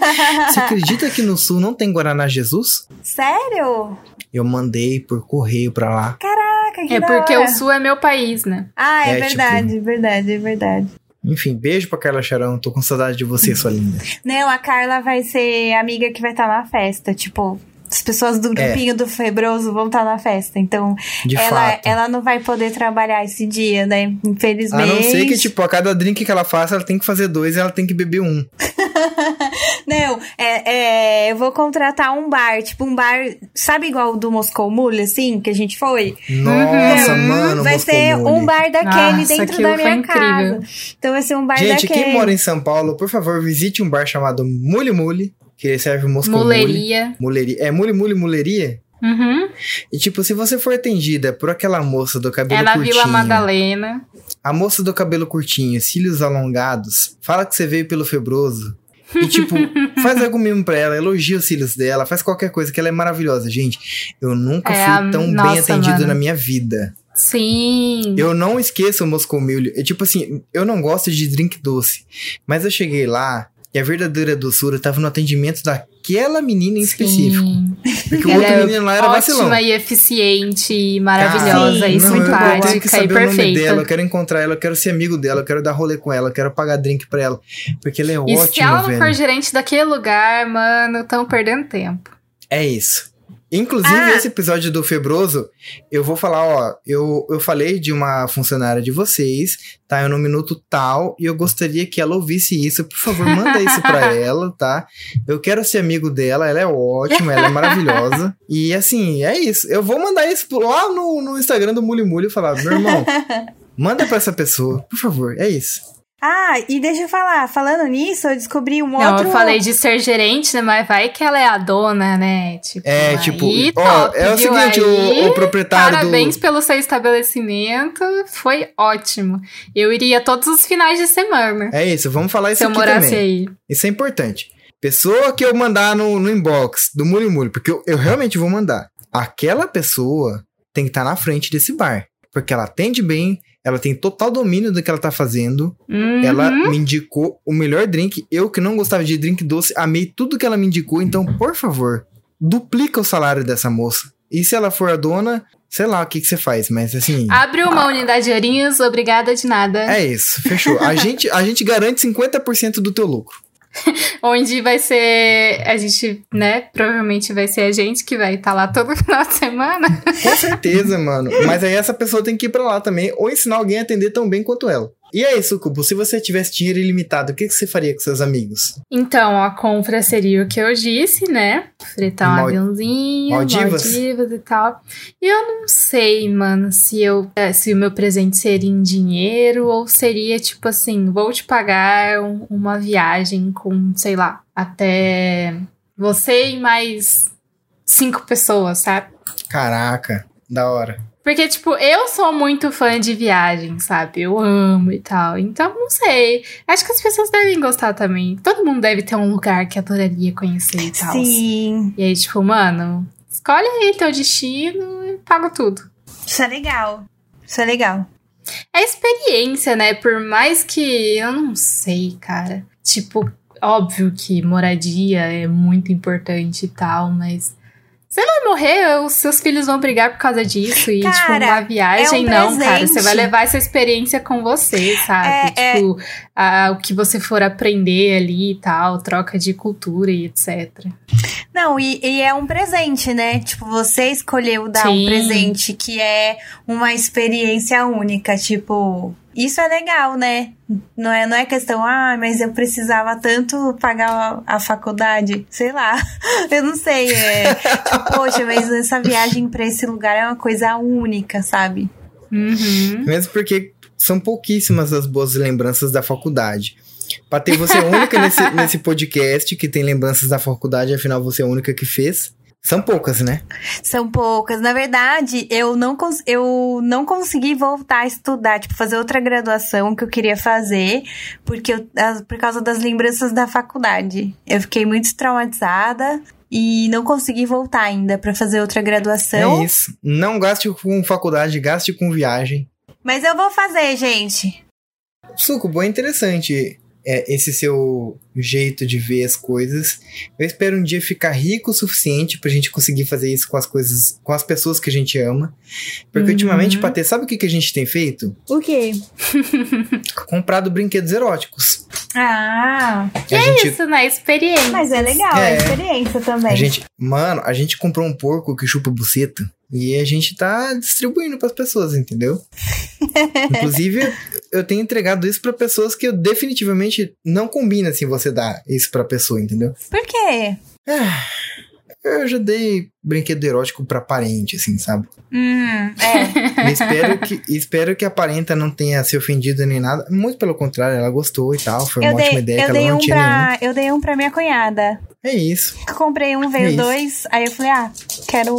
Você acredita que no sul não tem Guaraná Jesus? Sério? Eu mandei por correio pra lá. Caraca, que É da porque hora. o Sul é meu país, né? Ah, é, É, verdade, verdade, é verdade. Enfim, beijo pra Carla Charão. Tô com saudade de você, sua linda. Não, a Carla vai ser amiga que vai estar na festa. Tipo, as pessoas do grupinho do Febroso vão estar na festa. Então, É. De ela, fato. ela não vai poder trabalhar esse dia, né? Infelizmente. A não ser que, tipo, a cada drink que ela faça, ela tem que fazer dois e ela tem que beber um. Não, é, é, eu vou contratar um bar, tipo um bar, sabe igual o do Moscou Mule, assim, que a gente foi? Nossa, mano, Uhum. vai Moscou ser Mule. um bar daquele Nossa, dentro da minha incrível. casa. Então vai ser um bar Gente, daquele. quem mora em São Paulo, por favor, visite um bar chamado Mule Mule, que serve Mule. Muleria. Muleria. É Mule Mule Muleria? Uhum. E tipo, se você for atendida por aquela moça do cabelo É na curtinho, Vila Madalena. a moça do cabelo curtinho, cílios alongados, fala que você veio pelo febroso. E tipo, faz algo mesmo pra ela, elogia os cílios dela, faz qualquer coisa, que ela é maravilhosa. Gente, eu nunca É, fui tão bem nossa, atendido mano. na minha vida. Sim. Eu não esqueço o Moscou Mule. É tipo assim, eu não gosto de drink doce. Mas eu cheguei lá e a verdadeira doçura tava no atendimento daquela menina em específico. Sim. Porque o outro é menino lá era vacilão. Ótima e eficiente, e maravilhosa Sim, e não, eu- eu simpática que e saber o nome perfeita. dela, eu quero encontrar ela, eu quero ser amigo dela, eu quero dar rolê com ela, eu quero pagar drink pra ela. Porque ela é E se ótima, ela não for gerente daquele lugar, mano, estão perdendo tempo. É isso. Inclusive, Ah. esse episódio do Febroso, eu vou falar, ó, eu, eu falei de uma funcionária de vocês, tá? Eu no minuto tal, e eu gostaria que ela ouvisse isso. Por favor, manda isso pra ela, tá? Eu quero ser amigo dela, ela é ótima, ela é maravilhosa. E assim, é isso. Eu vou mandar isso lá no, no Instagram do Muli Muli e falar, meu irmão, manda pra essa pessoa, por favor, é isso. Ah, e deixa eu falar, falando nisso, eu descobri um Não, outro. eu falei de ser gerente, né? Mas vai que ela é a dona, né? Tipo, É, aí, tipo, ó, top, é o seguinte, o- Aí, o proprietário do- Parabéns pelo seu estabelecimento, foi ótimo. Eu iria todos os finais de semana. É isso, vamos falar isso se eu aqui morasse também. aí. Isso é importante. Pessoa que eu mandar no, no inbox do Muli Muli, porque eu, eu realmente vou mandar. Aquela pessoa tem que estar na frente desse bar. Porque ela atende bem, ela tem total domínio do que ela tá fazendo. Uhum. Ela me indicou o melhor drink. Eu que não gostava de drink doce, amei tudo que ela me indicou. Então, por favor, duplica o salário dessa moça. E se ela for a dona, sei lá o que, que você faz, mas assim. Abre uma unidade de ourinhos, obrigada de nada. É isso, fechou. A gente, a gente garante 50% do teu lucro. Onde vai ser. A gente, né? Provavelmente vai ser a gente que vai estar lá todo final de semana. Com certeza, mano. Mas aí essa pessoa tem que ir pra lá também, ou ensinar alguém a atender tão bem quanto ela. E aí, Sucubo, se você tivesse dinheiro ilimitado, o que, que você faria com seus amigos? Então, a compra seria o que eu disse, né? Fretar um Mal- aviãozinho, Maldivas? Maldivas e tal. E eu não sei, mano, se eu eh, se o meu presente seria em dinheiro ou seria tipo assim, vou te pagar um- uma viagem com, sei lá, até você e mais cinco pessoas, sabe? Caraca, da hora. Porque, tipo, eu sou muito fã de viagem, sabe? Eu amo e tal. Então, não sei. Acho que as pessoas devem gostar também. Todo mundo deve ter um lugar que adoraria conhecer e tal. Sim, E aí, tipo, mano, escolhe aí teu destino e paga tudo. isso é legal. Isso é legal. É experiência, né? Por mais que eu não sei, cara. Tipo, óbvio que moradia é muito importante e tal, mas. Você vai morrer, os seus filhos vão brigar por causa disso. E, tipo, Cara, uma viagem, é um não, cara. Você vai levar essa experiência com você, sabe? É, tipo, a- o que você for aprender ali e tal, troca de cultura e etc. Não, e, e é um presente, né? Tipo, você escolheu dar um Sim. presente que é uma experiência única. Tipo, isso é legal, né? Não é, não é questão, ah, mas eu precisava tanto pagar a, a faculdade. Sei lá. Eu não sei. É, tipo, poxa, mas essa viagem pra esse lugar é uma coisa única, sabe? Uhum. Mesmo porque são pouquíssimas as boas lembranças da faculdade. Pra ter você única nesse, nesse podcast que tem lembranças da faculdade, afinal você é a única que fez. São poucas, né? São poucas. Na verdade, eu não, eu não consegui voltar a estudar, tipo, fazer outra graduação que eu queria fazer, porque eu, por causa das lembranças da faculdade. Eu fiquei muito traumatizada e não consegui voltar ainda pra fazer outra graduação. É isso. Não gaste com faculdade, gaste com viagem. Mas eu vou fazer, gente. Sucubo, é interessante é, esse seu jeito de ver as coisas. Eu espero um dia ficar rico o suficiente pra gente conseguir fazer isso com as coisas, com as pessoas que a gente ama. Porque Uhum. ultimamente, Patê, sabe o que, que a gente tem feito? O quê? Comprado brinquedos eróticos. Ah, a gente, Isso, né? Experiência. mas é legal, é, É. experiência também. a gente, mano, a gente comprou um porco que chupa buceta. E a gente tá distribuindo pras pessoas, entendeu? Inclusive, eu tenho entregado isso pra pessoas que eu definitivamente não combina assim você dar isso pra pessoa, entendeu? Por quê? Eu já dei brinquedo erótico pra parente, assim, sabe? Hum, é. E espero que, espero que a parenta não tenha se ofendido nem nada. Muito pelo contrário, ela gostou e tal. Foi eu uma ótima dei, ideia eu que ela dei não um tinha nenhum. pra, eu dei um pra minha cunhada. É isso. Eu comprei um, É veio isso. dois. Aí eu falei, ah, quero.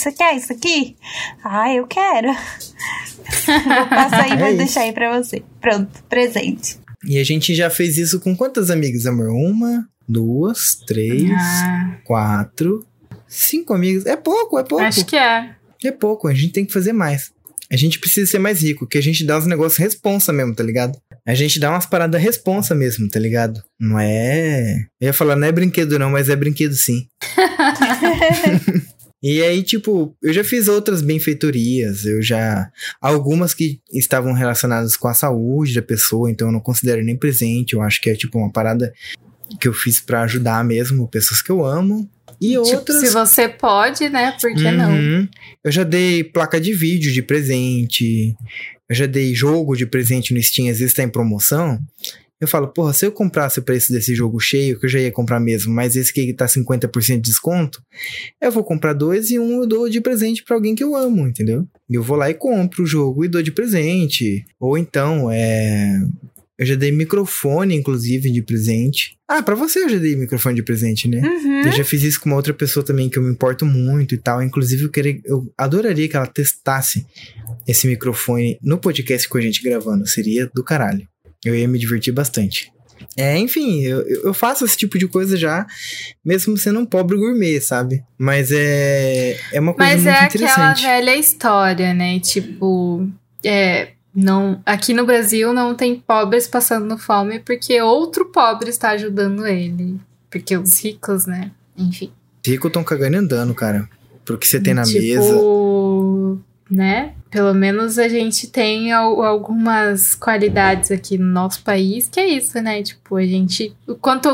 Você quer isso aqui? Ah, eu quero. Vou passar aí e É vou isso. deixar aí pra você. Pronto, presente. E a gente já fez isso com quantas amigas, amor? Uma, duas, três, Ah, quatro, cinco amigas. É pouco, é pouco. acho que é. É pouco, a gente tem que fazer mais. A gente precisa ser mais rico, que a gente dá os negócios responsa mesmo, tá ligado? A gente dá umas paradas responsa mesmo, tá ligado? Não é. Eu ia falar, não é brinquedo não, mas é brinquedo sim. e aí, tipo, eu já fiz outras benfeitorias, eu já. Algumas que estavam relacionadas com a saúde da pessoa, então eu não considero nem presente. Eu acho que é, tipo, uma parada que eu fiz pra ajudar mesmo pessoas que eu amo. E Tipo, outras. se você pode, né? Por que não? Uhum. Eu já dei placa de vídeo de presente. Eu já dei jogo de presente no Steam, às vezes tá em promoção. Eu falo, porra, se eu comprasse o preço desse jogo cheio, que eu já ia comprar mesmo, mas esse aqui tá 50% de desconto, eu vou comprar dois e um eu dou de presente pra alguém que eu amo, entendeu? Eu vou lá e compro o jogo e dou de presente. Ou então, é. Eu já dei microfone, inclusive, de presente. Ah, pra você eu já dei microfone de presente, né? Uhum. Eu já fiz isso com uma outra pessoa também que eu me importo muito e tal. Inclusive, eu, queria, eu adoraria que ela testasse esse microfone no podcast com a gente gravando. Seria do caralho. Eu ia me divertir bastante. É, enfim, eu, eu faço esse tipo de coisa já, mesmo sendo um pobre gourmet, sabe? Mas é, é uma coisa Mas muito é aquela interessante. velha história, né? Tipo, é, não, aqui no Brasil não tem pobres passando fome porque outro pobre está ajudando ele. Porque os ricos, né? Enfim. Rico tão cagando e andando, cara. Pro que você tem na tipo, mesa. Né? Pelo menos a gente tem al- algumas qualidades aqui no nosso país, que é isso, né? Tipo, a gente. Quanto,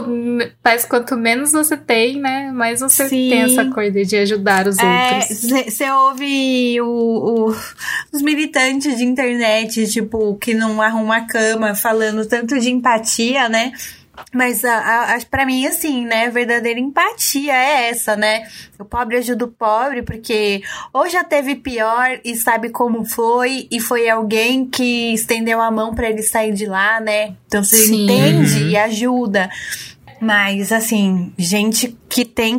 parece quanto menos você tem, né? Mais você Sim. tem essa coisa de ajudar os outros. Você ouve o, o- os militantes de internet, tipo, que não arruma a cama, falando tanto de empatia, né? Mas a, a, a- pra mim, assim, né? A verdadeira empatia é essa, né? O pobre ajuda o pobre, porque ou já teve pior e sabe como foi, e foi alguém que estendeu a mão pra ele sair de lá, né? Então você Sim. entende Uhum. e ajuda. Mas, assim, gente que tem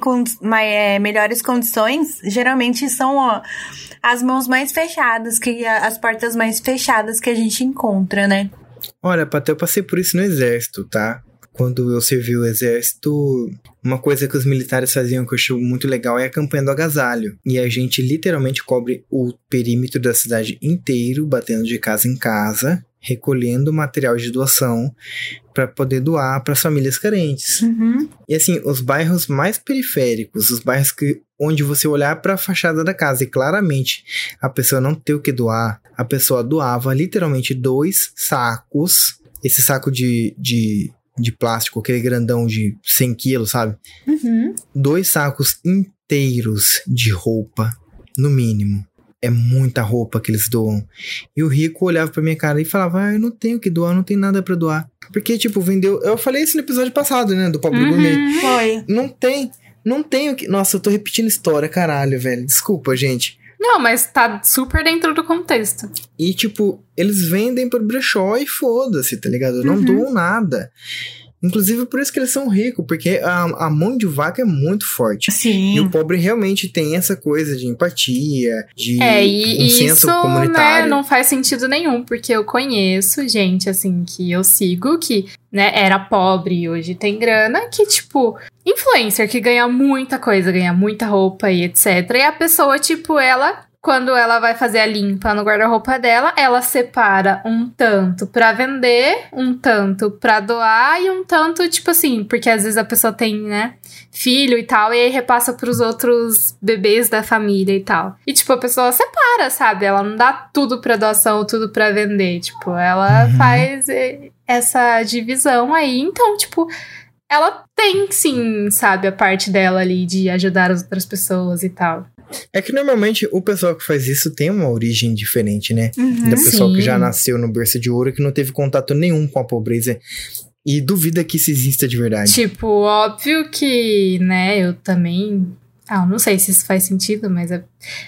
é, melhores condições, geralmente são ó, as mãos mais fechadas, que a- as portas mais fechadas que a gente encontra, né? Olha, Patê, eu passei por isso no exército, tá? Quando eu servi o exército, uma coisa que os militares faziam que eu acho muito legal é a campanha do agasalho. E a gente literalmente cobre o perímetro da cidade inteiro, batendo de casa em casa, recolhendo material de doação para poder doar para as famílias carentes. Uhum. E assim, os bairros mais periféricos, os bairros que onde você olhar para a fachada da casa e claramente a pessoa não ter o que doar, a pessoa doava literalmente dois sacos, esse saco de, de, de plástico, aquele grandão de 100 quilos, sabe? Uhum. Dois sacos inteiros de roupa, no mínimo. É muita roupa que eles doam. E o rico olhava pra minha cara e falava: Ah, eu não tenho o que doar, não tem nada pra doar. Porque, tipo, vendeu. Eu falei isso no episódio passado, né? Do Pobre Uhum. Gourmet. Foi. Não tem. Não tem o que. Nossa, eu tô repetindo história, caralho, velho. Desculpa, gente. Não, mas tá super dentro do contexto. E, tipo, eles vendem por brechó e foda-se, tá ligado? Não Uhum. doam nada. Inclusive por isso que eles são ricos, porque a, a mão de vaca é muito forte. E Sim. o pobre realmente tem essa coisa de empatia, de É, e, um e senso isso né, comunitário. não faz sentido nenhum, porque eu conheço gente, assim, que eu sigo, que né, era pobre e hoje tem grana, que, tipo, influencer que ganha muita coisa, ganha muita roupa e etc. E a pessoa, tipo, ela. Quando ela vai fazer a limpa no guarda-roupa dela, ela separa um tanto pra vender, um tanto pra doar e um tanto, tipo assim, porque às vezes a pessoa tem, né, filho e tal, e aí repassa pros outros bebês da família e tal. E, tipo, a pessoa separa, sabe? Ela não dá tudo pra doação, tudo pra vender. Tipo, ela Uhum. faz essa divisão aí. Então, tipo, ela tem sim, sabe, a parte dela ali de ajudar as outras pessoas e tal. É que normalmente o pessoal que faz isso tem uma origem diferente, né? Uhum. da pessoa que já nasceu no berço de ouro que não teve contato nenhum com a pobreza e duvida que isso exista de verdade. Tipo, óbvio que, né, eu também. Ah, eu não sei se isso faz sentido, mas é-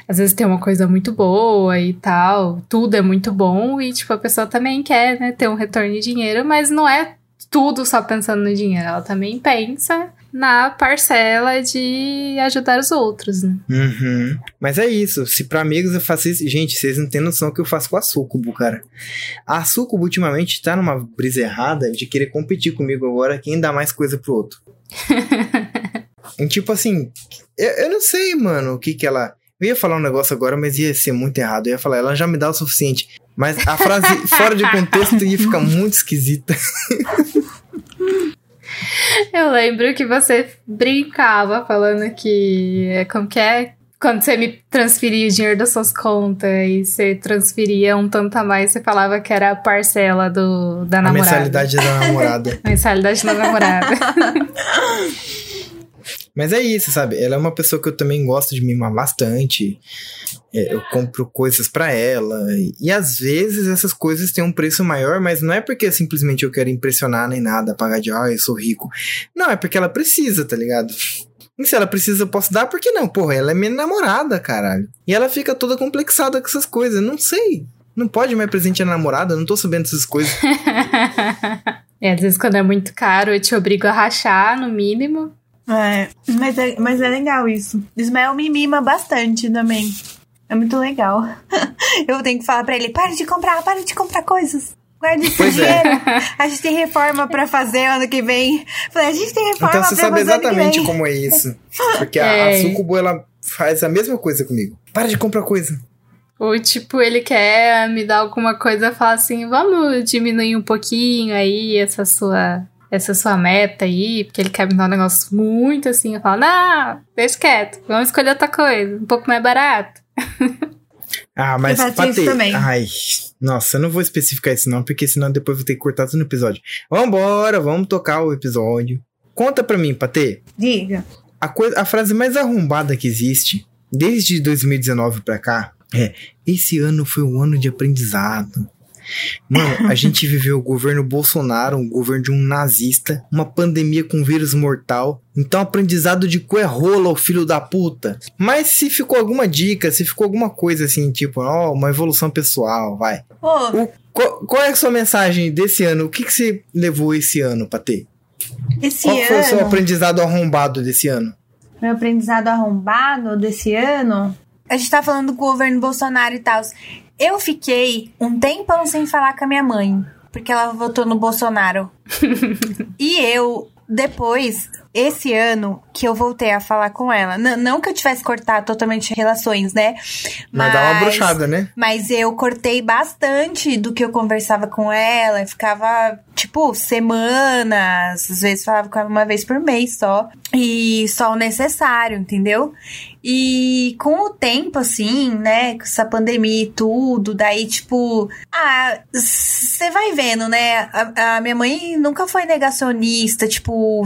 às vezes tem uma coisa muito boa e tal, tudo é muito bom e, tipo, a pessoa também quer, né, ter um retorno de dinheiro, mas não é tudo só pensando no dinheiro, ela também pensa na parcela de ajudar os outros, né? Uhum. Mas é isso. Se pra amigos eu faço isso. Gente, vocês não têm noção do que eu faço com a Sucubo, cara. A Sucubo ultimamente tá numa brisa errada de querer competir comigo agora quem dá mais coisa pro outro. e, tipo assim, eu, eu não sei, mano, o que que ela. Eu ia falar um negócio agora, mas ia ser muito errado. Eu ia falar, ela já me dá o suficiente. Mas a frase fora de contexto ia ficar muito esquisita. Eu lembro que você brincava falando que. é, Como que é? Quando você me transferia o dinheiro das suas contas e você transferia um tanto a mais, você falava que era a parcela do, da A namorada. mensalidade da namorada. Mensalidade da namorada. Mas é isso, sabe? Ela é uma pessoa que eu também gosto de mimar bastante. É, eu compro coisas pra ela. E, às vezes essas coisas têm um preço maior, mas não é porque simplesmente eu quero impressionar nem nada, pagar de, ah, eu sou rico. Não, é porque ela precisa, tá ligado? E se ela precisa, eu posso dar, por que não? Porra, ela é minha namorada, caralho. E ela fica toda complexada com essas coisas. Não sei. Não pode mais presente a namorada, não tô sabendo dessas coisas. é, às vezes quando é muito caro, eu te obrigo a rachar, no mínimo. É, mas é, mas é legal isso. Ismael me mima bastante também. É muito legal. Eu tenho que falar pra ele: para de comprar, para de comprar coisas. Guarda esse Pois é. dinheiro. A gente tem reforma pra fazer ano que vem. Falei, a gente tem reforma Então você pra sabe exatamente como é isso. Porque a, a É. Sucubo, ela faz a mesma coisa comigo. Para de comprar coisa. Ou tipo, ele quer me dar alguma coisa, fala assim, vamos diminuir um pouquinho aí essa sua essa sua meta aí, porque ele quer me dar um negócio muito assim, eu falo, não, deixa quieto, vamos escolher outra coisa, um pouco mais barato. Ah, mas ter- também. Ai, nossa, eu não vou especificar isso não, porque senão depois eu vou ter que cortar tudo no episódio. Vambora, vamos tocar o episódio. Conta pra mim, Patê. Diga. A, coisa, a frase mais arrombada que existe, desde 2019 pra cá, é: Esse ano foi um ano de aprendizado. Mano, a gente viveu o governo Bolsonaro, um governo de um nazista, uma pandemia com vírus mortal. Então, aprendizado de cu é rola, o filho da puta. Mas se ficou alguma dica, se ficou alguma coisa assim, tipo, ó, uma evolução pessoal, vai. Ô, O- qual, qual é a sua mensagem desse ano? O que, que você levou esse ano pra ter? esse Qual foi o seu ano, aprendizado arrombado desse ano? meu aprendizado arrombado desse ano. A gente tá falando do governo Bolsonaro e tal. Eu fiquei um tempão sem falar com a minha mãe, porque ela votou no Bolsonaro. e eu, depois, esse ano, que eu voltei a falar com ela. N- não que eu tivesse cortado totalmente relações, né? Mas dá uma brochada, né? Mas eu cortei bastante do que eu conversava com ela. Eu ficava, tipo, semanas. Às vezes falava com ela uma vez por mês só. E só o necessário, entendeu? E com o tempo, assim, né? Com essa pandemia e tudo, daí, tipo, ah, você vai vendo, né? A, a minha mãe nunca foi negacionista, tipo,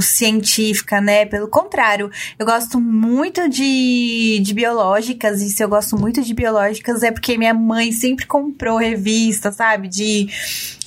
científica, né? Pelo contrário, eu gosto muito de, de biológicas, e se eu gosto muito de biológicas é porque minha mãe sempre comprou revista, sabe? De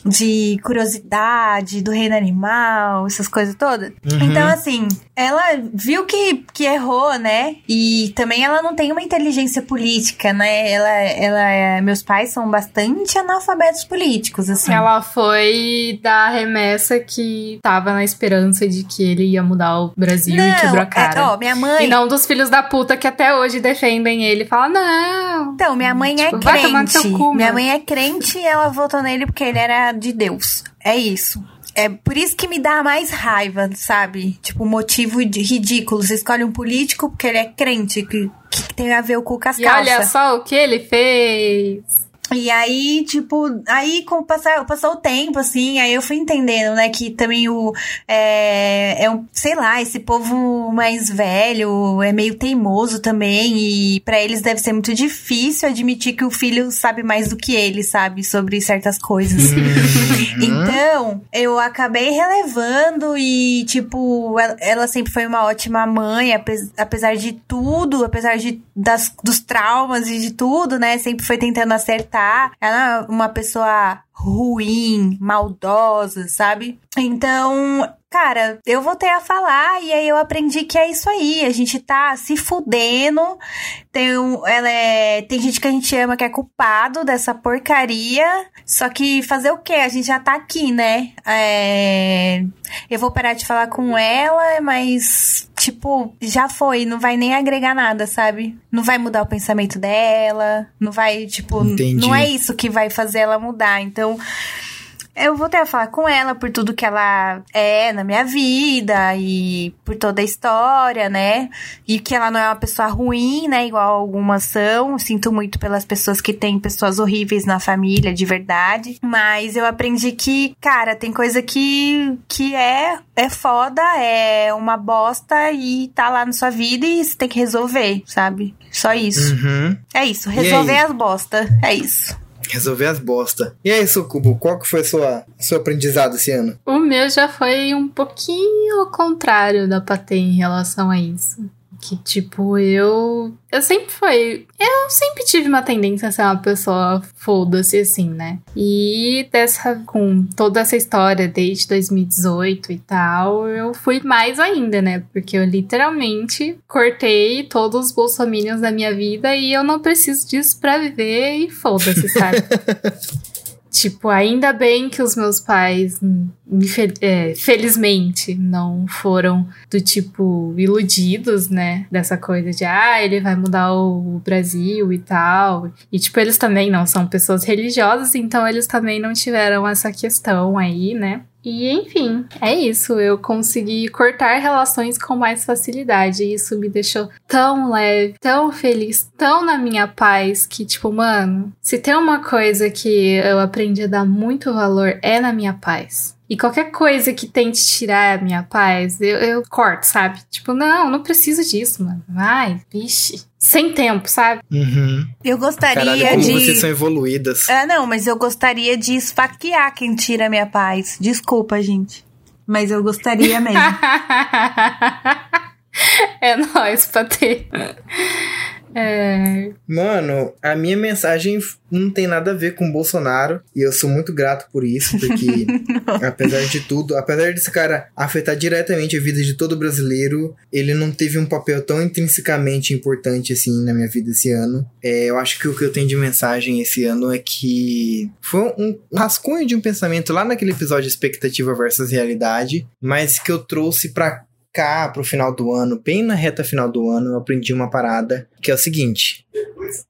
de curiosidade, do reino animal, essas coisas todas. Uhum. Então, assim, ela viu que, que errou, né? E também ela não tem uma inteligência política, né? Ela, ela, é- meus pais são bastante analfabetos políticos, assim. Ela foi da remessa que tava na esperança de que ele ia mudar o Brasil e quebrou a cara. é, ó, minha mãe. E não dos filhos da puta que até hoje defendem ele. Fala, não. Então, minha mãe Tipo, é vai tomar no crente. seu cu, minha mãe é crente e ela votou nele porque ele era de Deus. É isso. É por isso que me dá mais raiva, sabe? Tipo, motivo de ridículo. Você escolhe um político porque ele é crente, que, que tem a ver com as E olha só o que ele fez. E aí, tipo, aí com o passar, passou o tempo, assim, aí eu fui entendendo, né, que também o, é, é um, sei lá, esse povo mais velho é meio teimoso também, e pra eles deve ser muito difícil admitir que o filho sabe mais do que ele, sabe, sobre certas coisas. Então, eu acabei relevando e, tipo, ela, ela sempre foi uma ótima mãe, apes- apesar de tudo, apesar de, das, dos traumas e de tudo, né? Sempre foi tentando acertar. Ela é uma pessoa ruim, maldosa, sabe? Então, cara, eu voltei a falar e aí eu aprendi que é isso aí. A gente tá se fudendo. Tem, um, ela é, tem gente que a gente ama que é culpado dessa porcaria. Só que fazer o quê? A gente já tá aqui, né? É, eu vou parar de falar com ela, mas, tipo, já foi. Não vai nem agregar nada, sabe? Não vai mudar o pensamento dela. Não vai, tipo, Entendi. não é isso que vai fazer ela mudar. Então. Eu voltei a falar com ela por tudo que ela é na minha vida e por toda a história, né? E que ela não é uma pessoa ruim, né? Igual algumas são. Sinto muito pelas pessoas que têm pessoas horríveis na família, de verdade. Mas eu aprendi que, cara, tem coisa que, que é, é foda, é uma bosta e tá lá na sua vida e você tem que resolver, sabe? Só isso. Uhum. É isso. Resolver as bosta. É isso. Resolver as bosta. E aí, Sucubo, qual que foi sua, seu aprendizado esse ano? O meu já foi um pouquinho contrário da Patê em relação a isso. Que, tipo, eu. Eu sempre fui. Eu sempre tive uma tendência a ser uma pessoa foda-se, assim, né? E dessa. Com toda essa história desde 2018 e tal, eu fui mais ainda, né? Porque eu literalmente cortei todos os bolsominions da minha vida e eu não preciso disso pra viver e foda-se, sabe? Tipo, ainda bem que os meus pais, é, felizmente, não foram do tipo iludidos, né? Dessa coisa de, ah, ele vai mudar o Brasil e tal. E, tipo, eles também não são pessoas religiosas, então eles também não tiveram essa questão aí, né? E enfim, é isso. Eu consegui cortar relações com mais facilidade. E isso me deixou tão leve, tão feliz, tão na minha paz que, tipo, mano, se tem uma coisa que eu aprendi a dar muito valor é na minha paz. E qualquer coisa que tente tirar a minha paz, eu, eu corto, sabe? Tipo, não, não preciso disso, mano. Ai, vixe. Sem tempo, sabe? Uhum. Eu gostaria Caralho, como de. vocês são evoluídas. Ah, não, mas eu gostaria de esfaquear quem tira a minha paz. Desculpa, gente. Mas eu gostaria mesmo. é nóis, Patê. É, Mano, a minha mensagem não tem nada a ver com o Bolsonaro. E eu sou muito grato por isso, porque apesar de tudo, apesar desse cara afetar diretamente a vida de todo brasileiro, ele não teve um papel tão intrinsecamente importante assim na minha vida esse ano. É, eu acho que o que eu tenho de mensagem esse ano é que foi um rascunho de um pensamento lá naquele episódio Expectativa versus Realidade, mas que eu trouxe pra cá pro final do ano, bem na reta final do ano, eu aprendi uma parada que é o seguinte: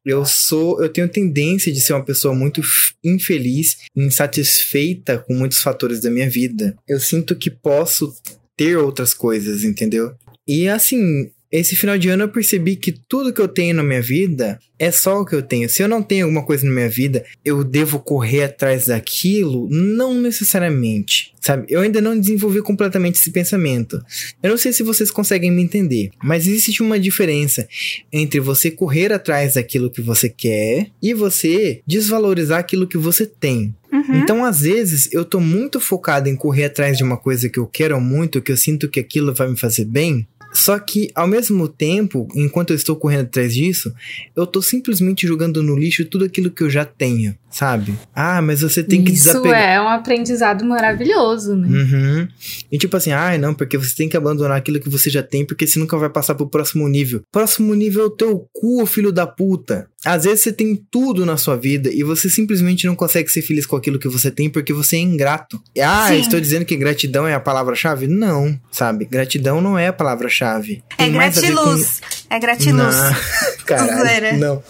eu sou, eu tenho tendência de ser uma pessoa muito infeliz, insatisfeita com muitos fatores da minha vida. Eu sinto que posso ter outras coisas, entendeu? E assim, esse final de ano eu percebi que tudo que eu tenho na minha vida é só o que eu tenho. Se eu não tenho alguma coisa na minha vida, eu devo correr atrás daquilo? Não necessariamente, sabe? Eu ainda não desenvolvi completamente esse pensamento. Eu não sei se vocês conseguem me entender, mas existe uma diferença entre você correr atrás daquilo que você quer e você desvalorizar aquilo que você tem. Uhum. Então, às vezes, eu tô muito focado em correr atrás de uma coisa que eu quero muito, que eu sinto que aquilo vai me fazer bem. Só que, ao mesmo tempo, enquanto eu estou correndo atrás disso, eu tô simplesmente jogando no lixo tudo aquilo que eu já tenho, sabe? Ah, mas você tem que Isso desapegar. é um aprendizado maravilhoso, né? Uhum. E tipo assim, ai não, porque você tem que abandonar aquilo que você já tem, porque você nunca vai passar pro próximo nível. Próximo nível é o teu cu, filho da puta. Às vezes você tem tudo na sua vida e você simplesmente não consegue ser feliz com aquilo que você tem porque você é ingrato. Ah, Sim. estou dizendo que gratidão é a palavra-chave? Não, sabe? Gratidão não é a palavra-chave. É ver com- gratiluz. É gratiluz. caralho, não.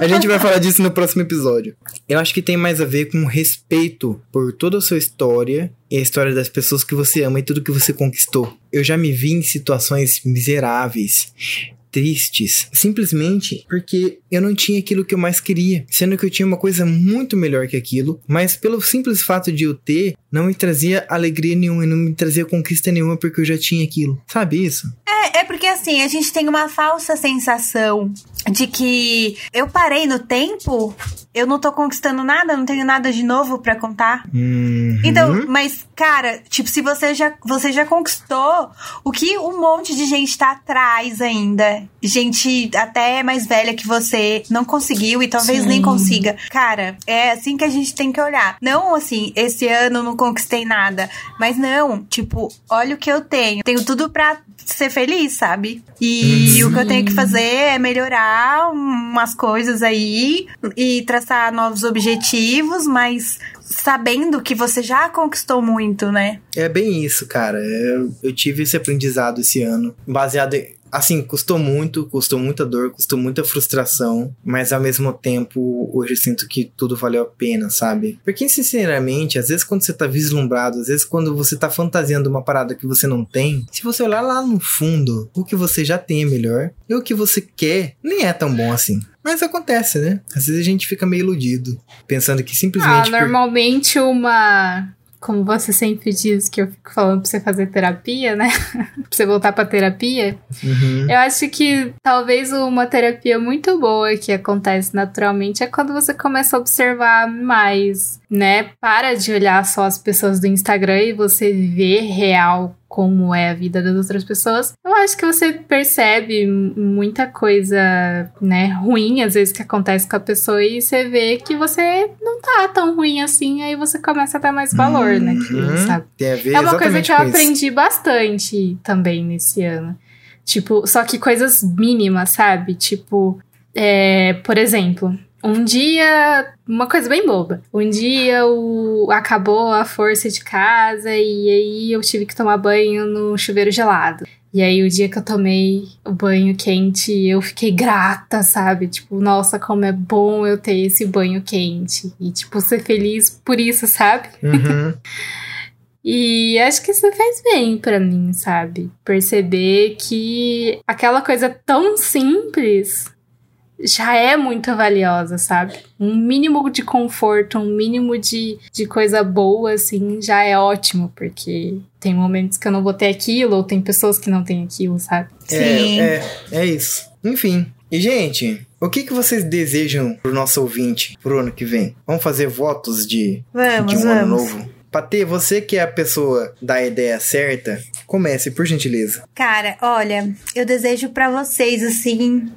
A gente vai falar disso no próximo episódio. Eu acho que tem mais a ver com respeito por toda a sua história e a história das pessoas que você ama e tudo que você conquistou. Eu já me vi em situações miseráveis, tristes, simplesmente porque eu não tinha aquilo que eu mais queria, sendo que eu tinha uma coisa muito melhor que aquilo, mas pelo simples fato de eu ter, não me trazia alegria nenhuma e não me trazia conquista nenhuma porque eu já tinha aquilo. Sabe isso? É, é porque assim, a gente tem uma falsa sensação de que eu parei no tempo, eu não tô conquistando nada, não tenho nada de novo pra contar. Uhum. Então, mas, cara, tipo, se você já, você já conquistou o que um monte de gente tá atrás ainda. Gente até mais velha que você não conseguiu e talvez Sim. nem consiga. Cara, é assim que a gente tem que olhar. Não assim, esse ano eu não conquistei nada. Mas não, tipo, olha o que eu tenho. Tenho tudo pra ser feliz, sabe? E o que eu tenho que fazer é melhorar umas coisas aí e traçar novos objetivos, mas sabendo que você já conquistou muito, né? É bem isso, cara. Eu, eu tive esse aprendizado esse ano, baseado em. Assim, custou muito, custou muita dor, custou muita frustração, mas ao mesmo tempo, hoje eu sinto que tudo valeu a pena, sabe? Porque, sinceramente, às vezes quando você tá vislumbrado, às vezes quando você tá fantasiando uma parada que você não tem, se você olhar lá no fundo, o que você já tem é melhor, e o que você quer nem é tão bom assim. Mas acontece, né? Às vezes a gente fica meio iludido, pensando que Ah, simplesmente. por- normalmente uma. Como você sempre diz que eu fico falando pra você fazer terapia, né? pra você voltar pra terapia. Uhum. Eu acho que talvez uma terapia muito boa que acontece naturalmente é quando você começa a observar mais, né? Para de olhar só as pessoas do Instagram e você vê real como é a vida das outras pessoas. Eu acho que você percebe muita coisa, né, ruim às vezes que acontece com a pessoa e você vê que você não tá tão ruim assim, aí você começa a dar mais valor naquilo, Uhum. sabe? Tem a ver É uma coisa que eu isso. aprendi bastante também nesse ano. Tipo, só que coisas mínimas, sabe? Tipo, é, por exemplo, um dia. Uma coisa bem boba. Um dia o, acabou a força de casa e aí eu tive que tomar banho no chuveiro gelado. E aí, o dia que eu tomei o banho quente, eu fiquei grata, sabe? Tipo, nossa, como é bom eu ter esse banho quente. E, tipo, ser feliz por isso, sabe? Uhum. E acho que isso fez bem pra mim, sabe? Perceber que aquela coisa tão simples já é muito valiosa, sabe? Um mínimo de conforto, um mínimo de, de coisa boa, assim, já é ótimo, porque tem momentos que eu não vou ter aquilo, ou tem pessoas que não têm aquilo, sabe? Sim. É, é, é isso. Enfim. E, gente, o que, que vocês desejam pro nosso ouvinte pro ano que vem? Vamos fazer votos de, Vamos, de um ano vamos. novo? Patê, você que é a pessoa da ideia certa, comece, por gentileza. Cara, olha, eu desejo pra vocês, assim,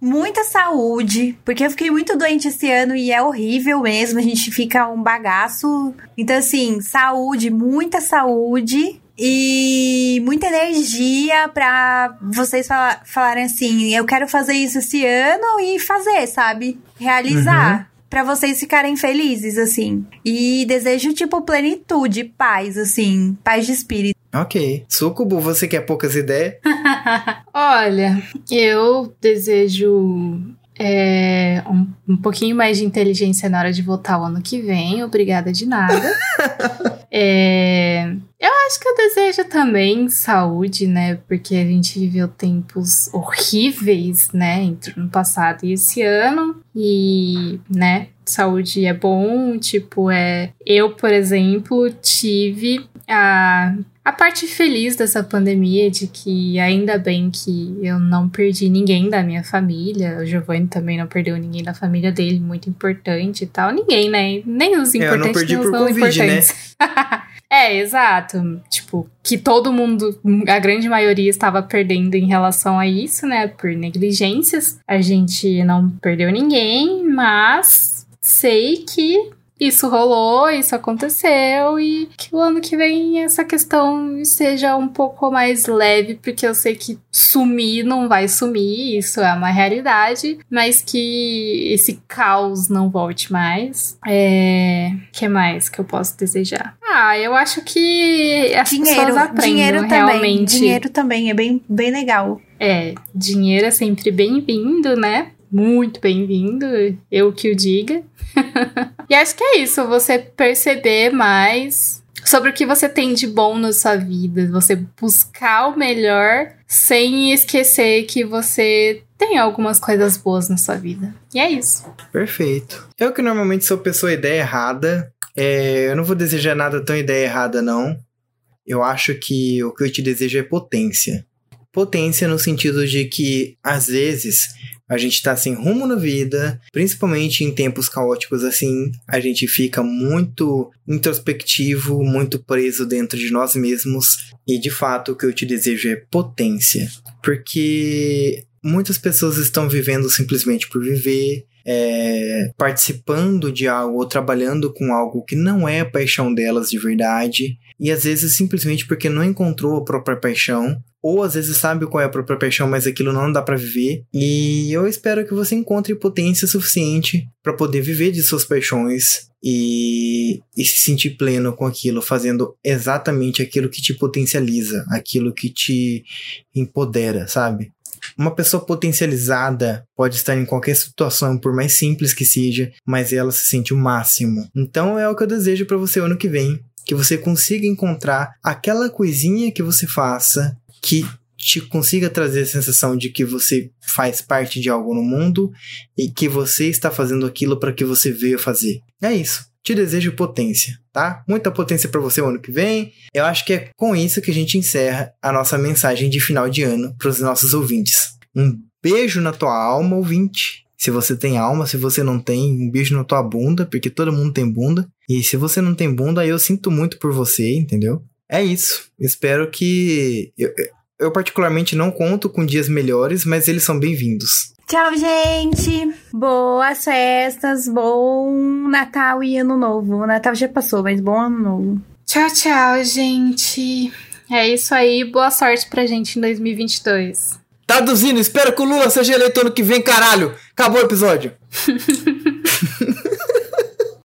muita saúde, porque eu fiquei muito doente esse ano e é horrível mesmo, a gente fica um bagaço. Então, assim, saúde, muita saúde. E muita energia pra vocês fala- falarem assim: eu quero fazer isso esse ano e fazer, sabe? Realizar. Pra vocês ficarem felizes, assim. E desejo, tipo, plenitude, paz, assim. Paz de espírito. Ok. Sucubo, você que é poucas ideias. Olha, eu desejo é, um, um pouquinho mais de inteligência na hora de votar o ano que vem. Obrigada de nada. É, eu acho que eu desejo também saúde, né? Porque a gente viveu tempos horríveis, né? Entre o ano passado e esse ano. E, né? Saúde é bom. Tipo, é. Eu, por exemplo, tive a a parte feliz dessa pandemia é de que ainda bem que eu não perdi ninguém da minha família. O Giovanni também não perdeu ninguém da família dele, muito importante e tal. Ninguém, né? Nem os É, eu não importantes, perdi nem os por não Covid, né? importantes. É, exato. Tipo, que todo mundo, a grande maioria estava perdendo em relação a isso, né? Por negligências. A gente não perdeu ninguém, mas sei que isso rolou, isso aconteceu e que o ano que vem essa questão seja um pouco mais leve, porque eu sei que sumir não vai sumir, isso é uma realidade, mas que esse caos não volte mais. É. que mais que eu posso desejar? Ah, eu acho que as dinheiro, pessoas aprendam dinheiro realmente. também. Dinheiro também é bem, bem legal. É, dinheiro é sempre bem-vindo, né? Muito bem-vindo, eu que o diga. e acho que é isso, você perceber mais sobre o que você tem de bom na sua vida, você buscar o melhor sem esquecer que você tem algumas coisas boas na sua vida. E é isso. Perfeito. Eu que normalmente sou pessoa ideia errada, é, eu não vou desejar nada tão ideia errada, não. Eu acho que o que eu te desejo é potência. Potência no sentido de que, às vezes, a gente tá sem rumo na vida, principalmente em tempos caóticos assim, a gente fica muito introspectivo, muito preso dentro de nós mesmos, e de fato o que eu te desejo é potência, porque muitas pessoas estão vivendo simplesmente por viver, é, participando de algo ou trabalhando com algo que não é a paixão delas de verdade, e às vezes simplesmente porque não encontrou a própria paixão, ou às vezes sabe qual é a própria paixão, mas aquilo não dá para viver. E eu espero que você encontre potência suficiente para poder viver de suas paixões e, e se sentir pleno com aquilo, fazendo exatamente aquilo que te potencializa, aquilo que te empodera, sabe? Uma pessoa potencializada pode estar em qualquer situação, por mais simples que seja, mas ela se sente o máximo. Então é o que eu desejo para você ano que vem, que você consiga encontrar aquela coisinha que você faça que te consiga trazer a sensação de que você faz parte de algo no mundo e que você está fazendo aquilo para que você veio fazer. É isso. Te desejo potência, tá? Muita potência para você o ano que vem. Eu acho que é com isso que a gente encerra a nossa mensagem de final de ano para os nossos ouvintes. Um beijo na tua alma, ouvinte. Se você tem alma, se você não tem, um beijo na tua bunda, porque todo mundo tem bunda. E se você não tem bunda, eu sinto muito por você, entendeu? É isso. Espero que. Eu, eu, particularmente, não conto com dias melhores, mas eles são bem-vindos. Tchau, gente! Boas festas, bom Natal e Ano Novo. O Natal já passou, mas bom Ano Novo. Tchau, tchau, gente. É isso aí. Boa sorte pra gente em 2022. Traduzindo, espero que o Lula seja eleito ano que vem, caralho! Acabou o episódio.